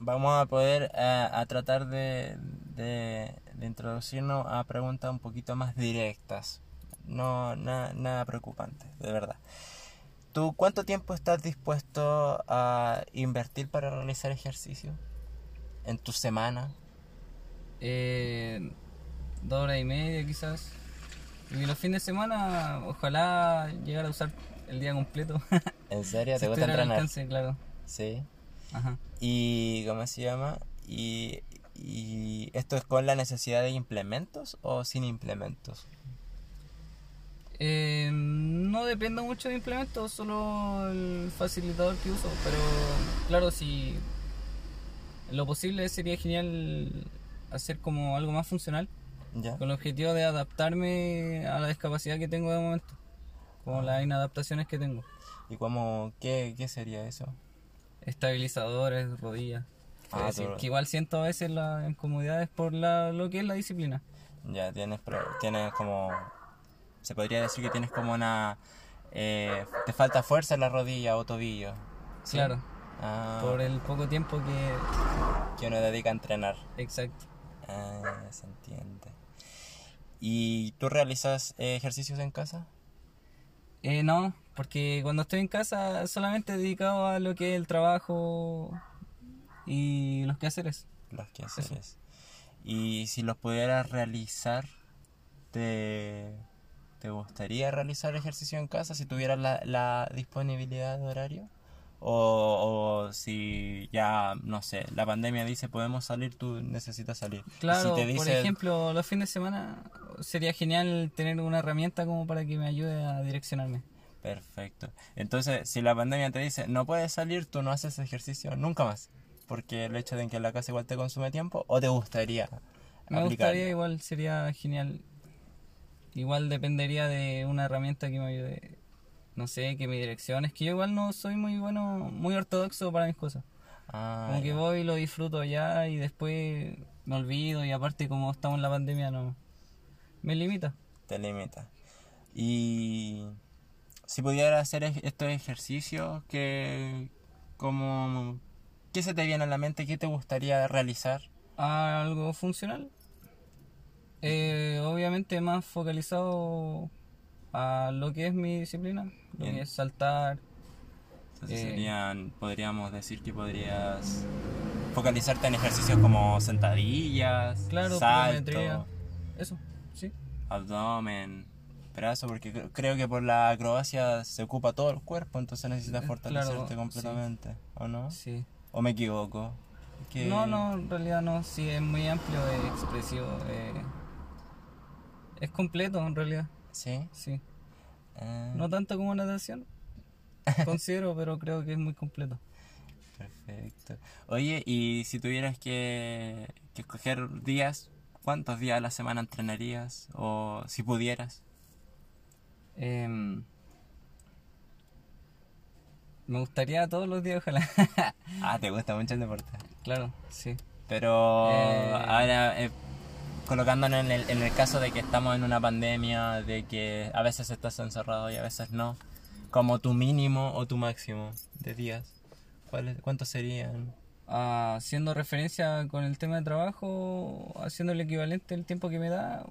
vamos a poder a tratar de, de, de introducirnos a preguntas un poquito más directas. No, na- nada preocupante, de verdad. ¿Tú cuánto tiempo estás dispuesto a invertir para realizar ejercicio? ¿En tu semana? Eh, dos horas y media quizás. Y los fines de semana, ojalá llegar a usar el día completo. ¿En serio? Si ¿Te gusta estuviera al entrenar? alcance, claro. Sí. Ajá. ¿Y cómo se llama? ¿Y, y esto es con la necesidad de implementos o sin implementos? Eh, no depende mucho de implementos, solo el facilitador que uso. Pero claro, si lo posible sería genial hacer como algo más funcional, ¿Ya? con el objetivo de adaptarme a la discapacidad que tengo de momento, como las inadaptaciones que tengo. ¿Y cómo, qué, qué sería eso? Estabilizadores, rodillas. Ah, Es decir, que igual siento a veces las incomodidades por la, lo que es la disciplina. Ya, tienes, tienes como... Se podría decir que tienes como una... eh, te falta fuerza en la rodilla o tobillo. ¿sí? Claro, Ah, por el poco tiempo que... que uno dedica a entrenar. Exacto. Ah, se entiende. ¿Y tú realizas eh, ejercicios en casa? Eh, no, porque cuando estoy en casa solamente dedicado a lo que es el trabajo y los quehaceres. Los que haces. Y si los pudieras realizar, ¿te, te gustaría realizar ejercicio en casa si tuvieras la, la disponibilidad de horario? O, o si ya, no sé, la pandemia dice podemos salir, tú necesitas salir. Claro, si te por ejemplo, los fines de semana sería genial tener una herramienta como para que me ayude a direccionarme. Perfecto. Entonces, si la pandemia te dice no puedes salir, tú no haces ejercicio nunca más. Porque el hecho de que en la casa igual te consume tiempo, o te gustaría Me aplicarlo? gustaría igual, sería genial. Igual dependería de una herramienta que me ayude, no sé, que me direccione. Es que yo igual no soy muy bueno, muy ortodoxo para mis cosas. Ah, Como que voy, lo disfruto ya y después me olvido y aparte como estamos en la pandemia no me limita. te limita. Y si pudiera hacer estos ejercicios, que como ¿qué se te viene a la mente? ¿Qué te gustaría realizar? ¿A algo funcional? Eh, obviamente más focalizado a lo que es mi disciplina, lo Bien. que es saltar. Entonces Eh. serían, podríamos decir que podrías focalizarte en ejercicios como sentadillas, Claro, salto. Eso, sí. abdomen, brazo, porque cre- creo que por la acrobacia se ocupa todo el cuerpo, entonces necesitas Eh, fortalecerte claro, completamente, ¿o no? Sí. ¿O me equivoco? Que- No, no, en realidad no, sí, es muy amplio, es expresivo, eh, es completo en realidad, ¿Sí? sí. Ah, No tanto como natación, considero, pero creo que es muy completo. Perfecto. Oye, y si tuvieras que, que escoger días, ¿cuántos días a la semana entrenarías? O si pudieras. Em, me gustaría todos los días, ojalá. Ah, te gusta mucho el deporte. claro, sí. Pero Eh. ahora, eh, colocándonos en el, en el caso de que estamos en una pandemia, de que a veces estás encerrado y a veces no, como tu mínimo o tu máximo de días, ¿cuáles, ¿cuántos serían? Ah, haciendo referencia con el tema de trabajo, haciendo el equivalente el tiempo que me da,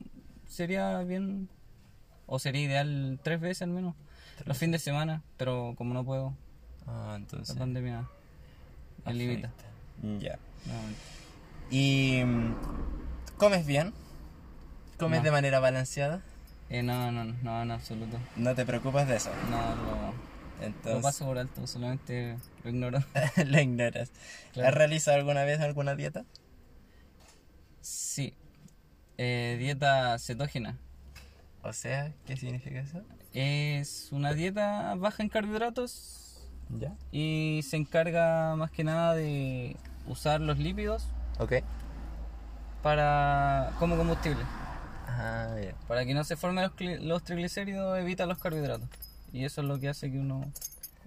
sería bien, o sería ideal tres veces al menos, los fines de semana, pero como no puedo, Ah, la pandemia me limita. Ya. nuevamente. ¿Y comes bien? ¿Comes No. de manera balanceada? Eh, no, no, no, en absoluto. No te preocupas de eso. No, lo- Lo Entonces, paso por alto, solamente lo ignoro. lo ignoras. Claro. ¿Has realizado alguna vez alguna dieta? Sí. Eh, dieta cetógena. O sea, ¿qué significa eso? Es una dieta baja en carbohidratos ¿Ya? y se encarga más que nada de usar los lípidos Ok. Para como combustible. Ah, ya. Para que no se formen los, los triglicéridos, evita los carbohidratos. Y eso es lo que hace que uno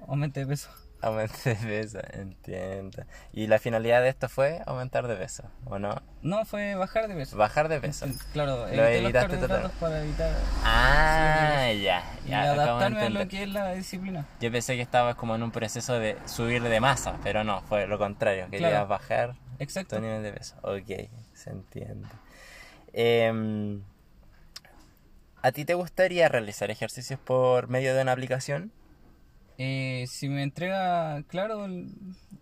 aumente de peso. Aumentar de peso, entiendo. ¿Y la finalidad de esto fue aumentar de peso, o no? No, fue bajar de peso. Bajar de peso. Claro, Lo evité los evitaste carbohidratos para evitar Ah, ya. y ya de adaptarme a lo que es la disciplina. Yo pensé que estabas como en un proceso de subir de masa, pero no, fue lo contrario. Querías Claro. bajar Exacto. tu nivel de peso. Ok, se entiende. Em, ¿A ti te gustaría realizar ejercicios por medio de una aplicación? Eh, si me entrega, claro,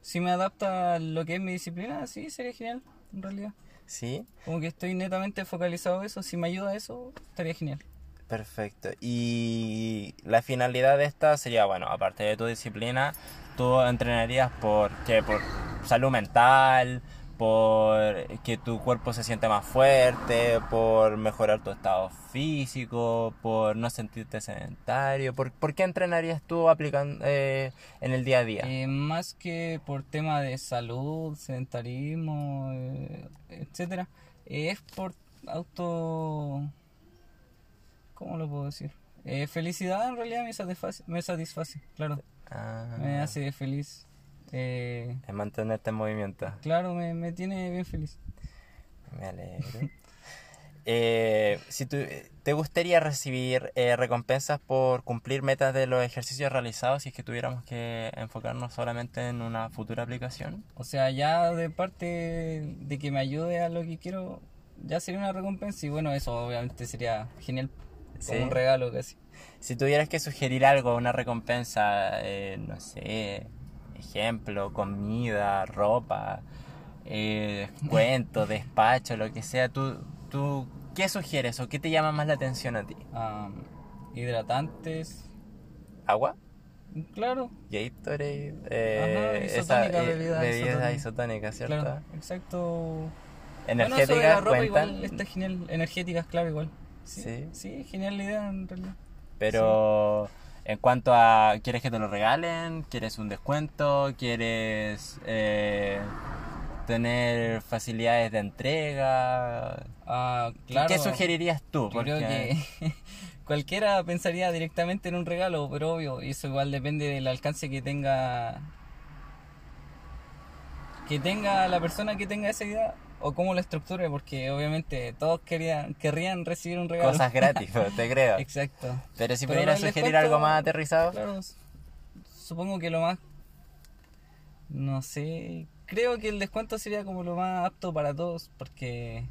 si me adapta a lo que es mi disciplina, sí, sería genial, en realidad. Sí, Como que estoy netamente focalizado a eso, si me ayuda a eso, estaría genial. perfecto. Y la finalidad de esta sería, bueno, aparte de tu disciplina, tú entrenarías por qué? Por salud mental, por que tu cuerpo se siente más fuerte, por mejorar tu estado físico, por no sentirte sedentario. ¿Por, por qué entrenarías tú aplicando eh, en el día a día? Eh, más que por tema de salud, sedentarismo, eh, etcétera, es por auto... ¿Cómo lo puedo decir? Eh, felicidad en realidad me satisface, me satisface, claro. Ah, Me hace feliz. Eh, es mantenerte en movimiento. claro, me, me tiene bien feliz. Me alegro. Eh, si tú, ¿Te gustaría recibir eh, recompensas por cumplir metas de los ejercicios realizados si es que tuviéramos que enfocarnos solamente en una futura aplicación? O sea, ya de parte de que me ayude a lo que quiero, ya sería una recompensa. Y bueno, eso obviamente sería genial. Como Sí. un regalo casi. Si tuvieras que sugerir algo, una recompensa, eh, no sé, ejemplo, comida, ropa, eh, descuento, despacho, lo que sea, ¿tú, tú qué sugieres o qué te llama más la atención a ti? Am, hidratantes, ¿Agua? claro, Gatorade, eh, Ajá, esa, isotónica, eh, bebida bebidas isotónica. isotónicas, ¿cierto? claro, exacto. Energéticas bueno, la ropa cuentan, igual está genial, energéticas, claro, igual. Sí. Sí, genial la idea en realidad. pero en cuanto a, ¿quieres que te lo regalen? ¿Quieres un descuento? ¿Quieres eh, tener facilidades de entrega? Ah, ¿Qué- claro. ¿Qué sugerirías tú? Yo creo que cualquiera pensaría directamente en un regalo, pero obvio, eso igual depende del alcance que tenga que tenga la persona que tenga esa idea o cómo la estructure, porque obviamente todos querían, querrían recibir un regalo. Cosas gratis, te creo. Exacto. Pero si Pero pudieras el sugerir algo más aterrizado. Claro, supongo que lo más no sé, creo que el descuento sería como lo más apto para todos, porque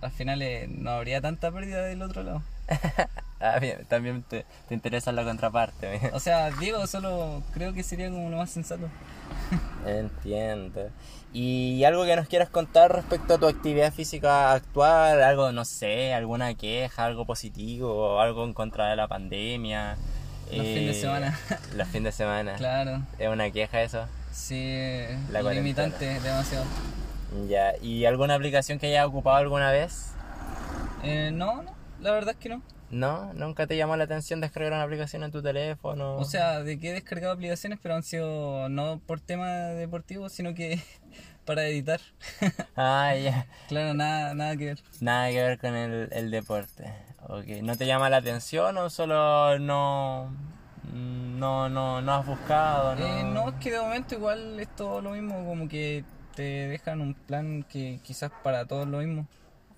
al final eh, no habría tanta pérdida del otro lado. Ah, bien, también te, te interesa la contraparte. bien. O sea, digo, solo creo que sería como lo más sensato. Entiendo. ¿Y algo que nos quieras contar respecto a tu actividad física actual? Algo, no sé, alguna queja, algo positivo, algo en contra de la pandemia. Los fines de semana. Los fines de semana. Claro, ¿Es una queja eso? sí, La limitante, demasiado. Ya. ¿Y alguna aplicación que hayas ocupado alguna vez? Eh, no, no, la verdad es que no. ¿No? ¿Nunca te llamó la atención descargar una aplicación en tu teléfono? O sea, de que he descargado aplicaciones, pero han sido no por tema deportivo, sino que para editar. Ah, ya. claro, nada, nada que ver. Nada que ver con el, el deporte. Ok. ¿No te llama la atención o solo no... No, no, no has buscado? No, Eh, no, es que de momento igual es todo lo mismo, como que te dejan un plan que quizás para todos lo mismo.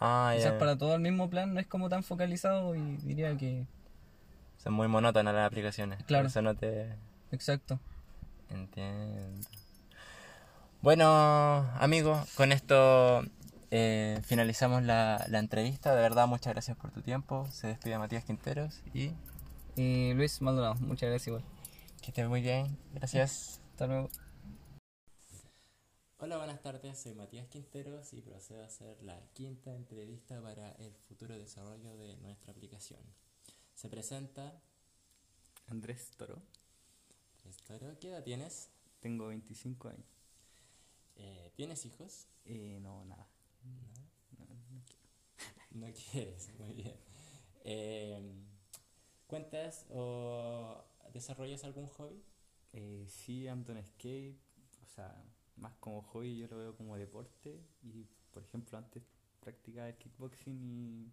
Ah, Quizás ya. para todo el mismo plan no es como tan focalizado y diría que... Son muy monótonas las aplicaciones. Claro. Eso no te Exacto. entiendo. Bueno, amigos, con esto eh, finalizamos la, la entrevista. De verdad, muchas gracias por tu tiempo. Se despide Matías Quinteros y Y Luis Maldonado, muchas gracias igual. que estés muy bien. Gracias. Hasta luego. Hola, buenas tardes. Soy Matías Quinteros y procedo a hacer la quinta entrevista para el futuro desarrollo de nuestra aplicación. Se presenta Andrés Toro. Historia, ¿qué edad tienes? Tengo 25 años. Eh, ¿Tienes hijos? Eh, no, nada. No. No, no quiero. No quieres, muy bien. Eh, ¿Cuentas o desarrollas algún hobby? Eh, sí, ando en skate, o sea, más como hobby yo lo veo como deporte y por ejemplo antes practicaba el kickboxing y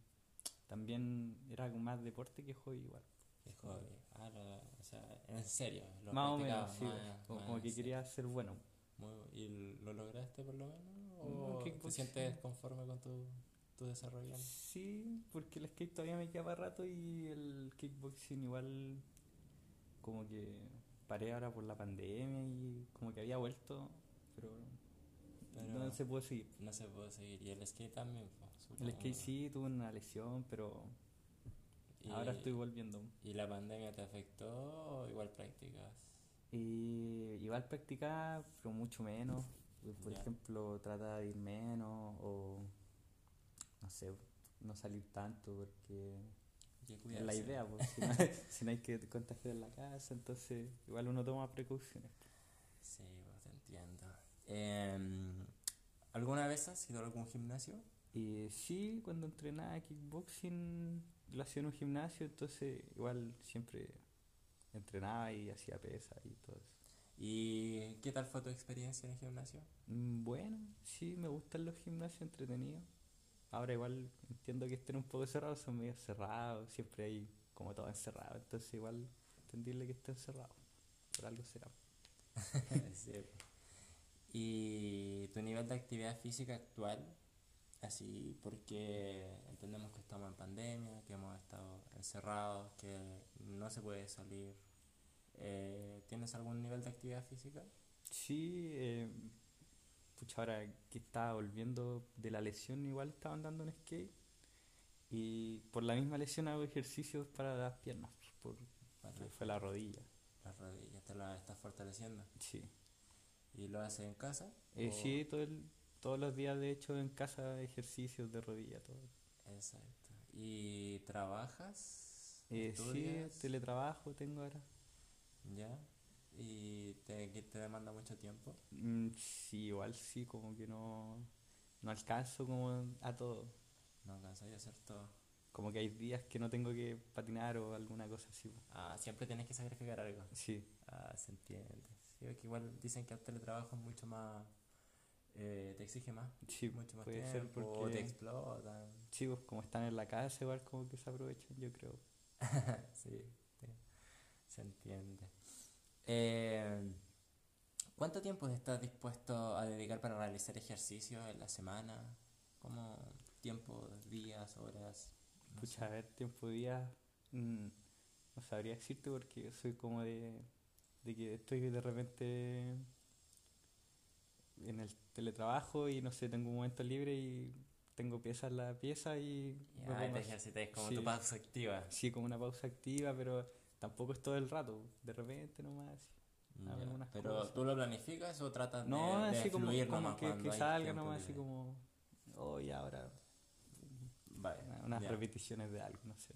también era algo más deporte que hobby igual. ¿Qué hobby? Ah, lo- o sea, en serio. Lo más o menos, sí, más- como, más como en que serio. quería ser bueno. Muy- ¿Y lo lograste por lo menos? No, ¿O te sientes conforme con tu, tu desarrollo? Sí, porque el skate todavía me queda para rato y el kickboxing igual como que paré ahora por la pandemia y como que había vuelto, pero, Pero- no se puede seguir. No se puede seguir. Y el skate también, pues, El skate sí tuve una lesión, pero Y- ahora estoy volviendo. ¿Y la pandemia te afectó o igual practicas? Y igual practicar, pero mucho menos. Por ejemplo, trata de ir menos o no sé, no salir tanto porque es la idea, pues, si, no, si no hay que contagiar en la casa, entonces igual uno toma precauciones. Sí, Em, ¿Alguna vez has ido a algún gimnasio? Y sí, cuando entrenaba kickboxing lo hacía en un gimnasio, entonces igual siempre entrenaba y hacía pesa y todo eso. ¿Y qué tal fue tu experiencia en el gimnasio? Mm, Bueno, sí, me gustan los gimnasios entretenidos. Ahora igual entiendo que estén un poco cerrados, son medio cerrados, siempre hay como todo encerrado, entonces igual entendible que estén cerrados, por algo será. Sí. ¿Y tu nivel de actividad física actual? Así, porque entendemos que estamos en pandemia, que hemos estado encerrados, que no se puede salir. Eh, ¿Tienes algún nivel de actividad física? Sí, eh, pucha, ahora que estaba volviendo de la lesión, igual estaba andando en skate y por la misma lesión hago ejercicios para las piernas, por, fue la rodilla, Las rodillas te las estás fortaleciendo. sí. ¿Y lo haces en casa? Eh, ¿O- sí, todo el- todos los días de hecho en casa ejercicios de rodilla, todo. Exacto. ¿Y trabajas? Eh, sí, teletrabajo tengo ahora. ¿Ya? ¿Y te, te demanda mucho tiempo? Mm, sí, igual sí, como que no, no alcanzo como a todo. No alcanzas a hacer todo. Como que hay días que no tengo que patinar o alguna cosa así. Ah, siempre tienes que sacrificar algo. Sí, Ah, se entiende. Que igual dicen que el teletrabajo es mucho más... eh, te exige más. Sí, mucho más puede tiempo, ser porque- te explotan. chicos, como están en la casa, igual como que se aprovechan, yo creo. sí, sí, se entiende. Eh, ¿Cuánto tiempo estás dispuesto a dedicar para realizar ejercicio en la semana? ¿Cómo tiempo, días, horas? No Pucha, sé. a ver, tiempo de día, mm, no sabría decirte porque soy como de, de que estoy de repente en el teletrabajo y no sé, tengo un momento libre y tengo pieza en la pieza y pongo te ejercitas como Sí. tu pausa activa. Sí, como una pausa activa, pero tampoco es todo el rato, de repente nomás. Ya, Pero cosas. ¿tú lo planificas o tratas No, de, de así como, fluir como nomás que, que salga nomás, así como, oh, y ahora Vale, una- unas ya. repeticiones de algo, no sé.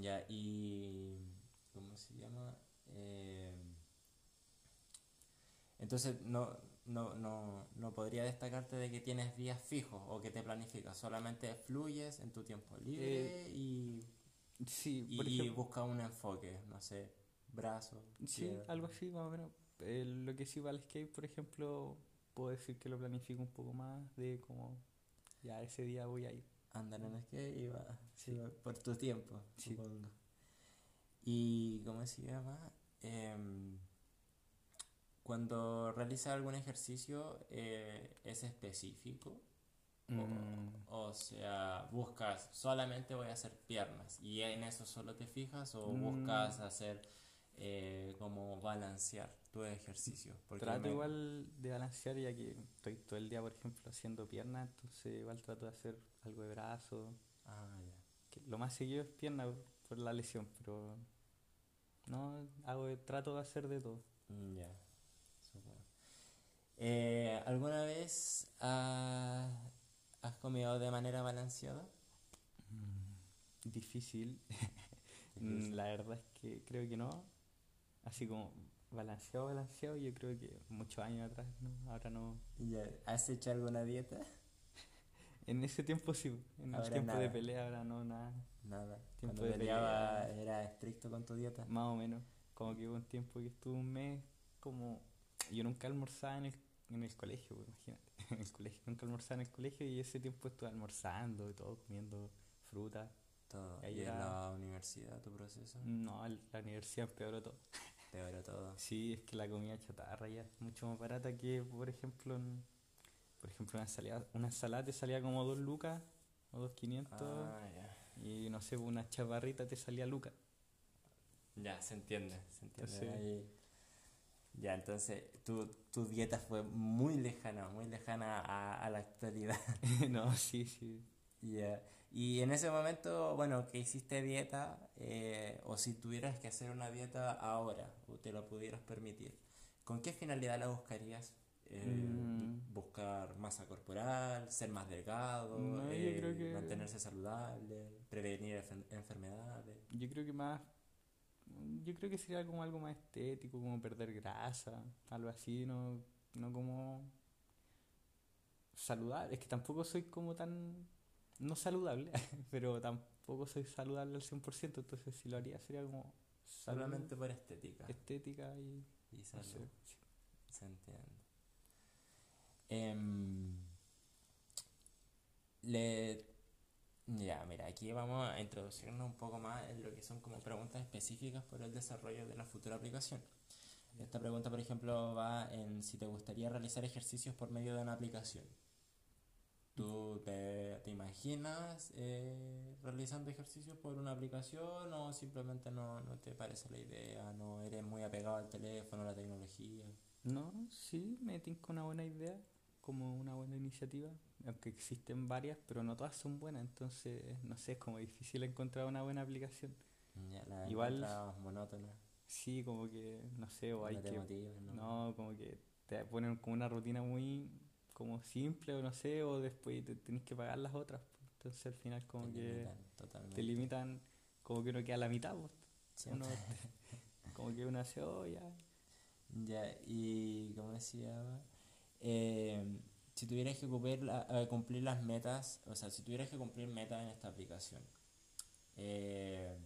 Ya, y... ¿Cómo se llama? Eh, entonces, no, no, no, no podría destacarte de que tienes días fijos o que te planificas. Solamente fluyes en tu tiempo libre y, Sí, y Eh, busca un enfoque, no sé, brazo. sí, algo así más o menos. Eh, lo que sí va al skate, por ejemplo, puedo decir que lo planifico un poco más de como, ya ese día voy a ir. Andar en skate y va, sí, va por tu tiempo, Sí. supongo. Y, ¿cómo se llama? Em, cuando realizas algún ejercicio, eh, ¿es específico? O, Mm. o sea, buscas solamente voy a hacer piernas y en eso solo te fijas o Mm. buscas hacer eh, como balancear tu ejercicio. Trato me- igual de balancear ya que estoy todo el día, por ejemplo, haciendo piernas, entonces igual trato de hacer algo de brazo. Ah, ya. que lo más seguido es pierna por la lesión, pero no hago trato de hacer de todo. Mm, Ya. Eh, ¿Alguna vez ha- has comido de manera balanceada? Difícil. Difícil. la verdad es que creo que no. Así como balanceado, balanceado, yo creo que muchos años atrás, ¿no? Ahora no. ¿Y ¿Has hecho alguna dieta? En ese tiempo sí, en el Ahora tiempo de nada. pelea, ahora no, nada. Nada. Tiempo Cuando de peleaba pelea. era estricto con tu dieta. Más o menos. Como que hubo un tiempo que estuve un mes como... Yo nunca almorzaba en el, en el colegio, imagínate. En el colegio. Nunca almorzaba en el colegio y ese tiempo estuve almorzando y todo, comiendo fruta. Todo. Ahí ¿Y en la universidad tu proceso? No, la universidad empeoró todo. Peor todo. Sí, es que la comida chatarra ya es mucho más barata que, por ejemplo, en- por ejemplo, una ensalada, una ensalada te salía como dos lucas o dos quinientos Ah, ya. y no sé, una chaparrita te salía lucas. Ya, se entiende, se entiende. Entonces- ahí. Ya, entonces tu, tu dieta fue muy lejana, muy lejana a, a la actualidad. no, sí, sí. Ya. Y en ese momento, bueno, que hiciste dieta, eh, o si tuvieras que hacer una dieta ahora, o te lo pudieras permitir, ¿con qué finalidad la buscarías? Eh, Mm. Buscar masa corporal, ser más delgado, No, yo eh, creo que- mantenerse saludable, prevenir enfer- enfermedades. Yo creo que más, yo creo que sería como algo más estético, como perder grasa, algo así, no, no como saludable. Es que tampoco soy como tan, no saludable, pero tampoco soy saludable al 100%, entonces si lo haría sería como salud, Solamente por estética estética y y no salud. sé, sí. Se entiende. Em, le, ya, mira, aquí vamos a introducirnos un poco más en lo que son como preguntas específicas por el desarrollo de la futura aplicación. Esta pregunta, por ejemplo, va en si te gustaría realizar ejercicios por medio de una aplicación. ¿Tú te, te imaginas eh, realizando ejercicios por una aplicación o simplemente no, no te parece la idea, no eres muy apegado al teléfono, a la tecnología? No, sí, me tinca una buena idea, como una buena iniciativa, aunque existen varias, pero no todas son buenas, entonces, no sé, es como difícil encontrar una buena aplicación. Ya, la Igual- monótona. Sí, como que, no sé, o hay No te que... motivas, ¿no? No, como que te ponen como una rutina muy como simple o no sé, o después te tenés que pagar las otras. pues. Entonces al final como Te que limitan totalmente. te limitan, como que uno queda a la mitad. pues. Sí. Uno- como que uno hace, oh, ya. Ya, y como decía, eh, si tuvieras que cumplir, la- eh, cumplir las metas, o sea, si tuvieras que cumplir metas en esta aplicación, eh,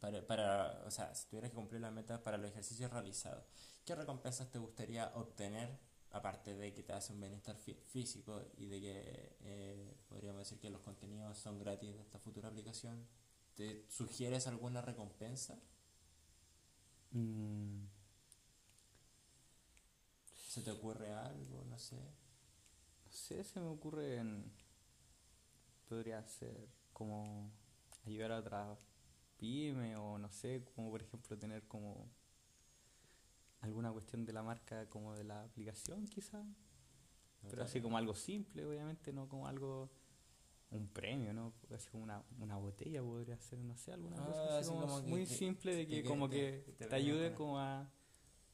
para, para, o sea, si tuvieras que cumplir las metas para los ejercicios realizados, ¿qué recompensas te gustaría obtener, aparte de que te hace un bienestar fí- físico y de que eh, podríamos decir que los contenidos son gratis de esta futura aplicación? ¿Te sugieres alguna recompensa? Mm, ¿Se te ocurre algo? No sé. no sé, se me ocurre en... Podría ser como ayudar a otras pymes o no sé, como por ejemplo tener como alguna cuestión de la marca como de la aplicación quizá. Pero así como algo simple, obviamente, no como algo, un premio, ¿no? Así como una, una botella podría ser, no sé, alguna Ah, cosa así así como muy que- simple de que- que como que que te- te, ayude como a,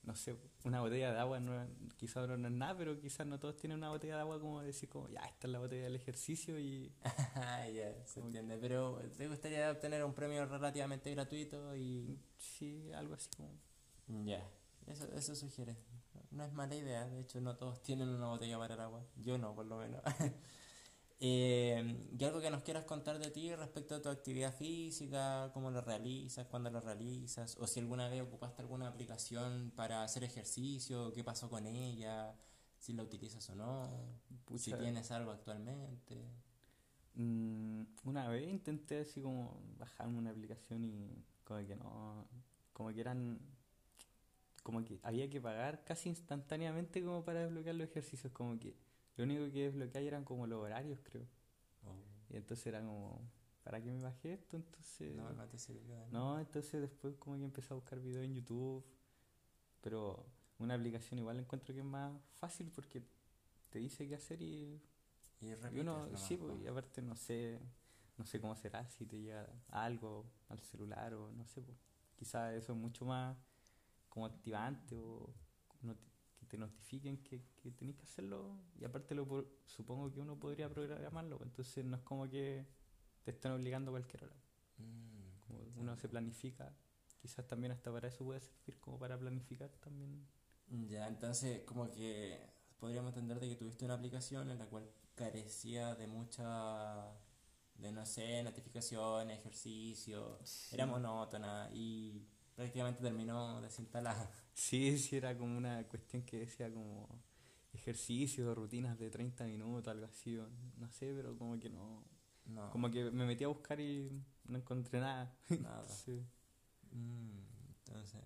no sé, una botella de agua, no, quizás no, no es nada, pero quizás no todos tienen una botella de agua como decir como, ya, esta es la botella del ejercicio y... Ya, se entiende. Pero ¿te gustaría obtener un premio relativamente gratuito y... Sí, algo así como... Ya, eso, eso sugiere. No es mala idea, de hecho no todos tienen una botella para el agua. Yo no, por lo menos. Eh, ¿Y algo que nos quieras contar de ti respecto a tu actividad física? ¿Cómo lo realizas? ¿Cuándo lo realizas? ¿O si alguna vez ocupaste alguna aplicación para hacer ejercicio? ¿Qué pasó con ella? ¿Si la utilizas o no? ¿Si Pucha. tienes algo actualmente? Mm, una vez intenté así como bajarme una aplicación y como que no, como que eran, como que había que pagar casi instantáneamente como para desbloquear los ejercicios, como que lo único que desbloqueaba eran como los horarios creo. Oh, Y entonces era como, ¿para qué me bajé esto? Entonces, no, no te sirvió nada. no, entonces después como que empecé a buscar videos en YouTube, pero una aplicación igual encuentro que es más fácil porque te dice qué hacer y Y y uno, nomás, sí, po. pues, y aparte no sé, no sé cómo será, si te llega algo al celular o no sé, pues, quizás eso es mucho más como activante o te notifiquen que, que tenés que hacerlo y aparte lo por- supongo que uno podría programarlo, pues, entonces no es como que te están obligando a cualquier hora, Mm, como uno se planifica, quizás también hasta para eso puede servir, como para planificar también. Ya, entonces como que podríamos entender de que tuviste una aplicación en la cual carecía de mucha, de no sé, notificaciones, ejercicio, era monótona y prácticamente terminó desinstalada. Sí, sí, era como una cuestión que decía como ejercicio, rutinas de 30 minutos, algo así, no sé, pero como que no... No. Como que me metí a buscar y no encontré nada. Nada. Sí. Mm, entonces,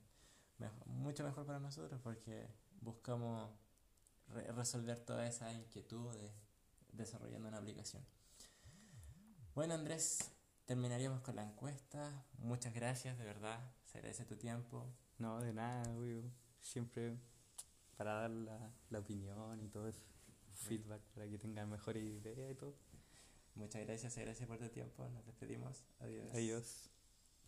mejor- mucho mejor para nosotros porque buscamos re- resolver todas esas inquietudes desarrollando una aplicación. Bueno, Andrés, terminaríamos con la encuesta. Muchas gracias, de verdad. Se agradece tu tiempo. No, de nada, güey. Siempre para dar la, la opinión y todo eso. Feedback para que tengan mejores ideas y todo. Muchas gracias, agradece por tu tiempo. Nos despedimos. Adiós. Adiós.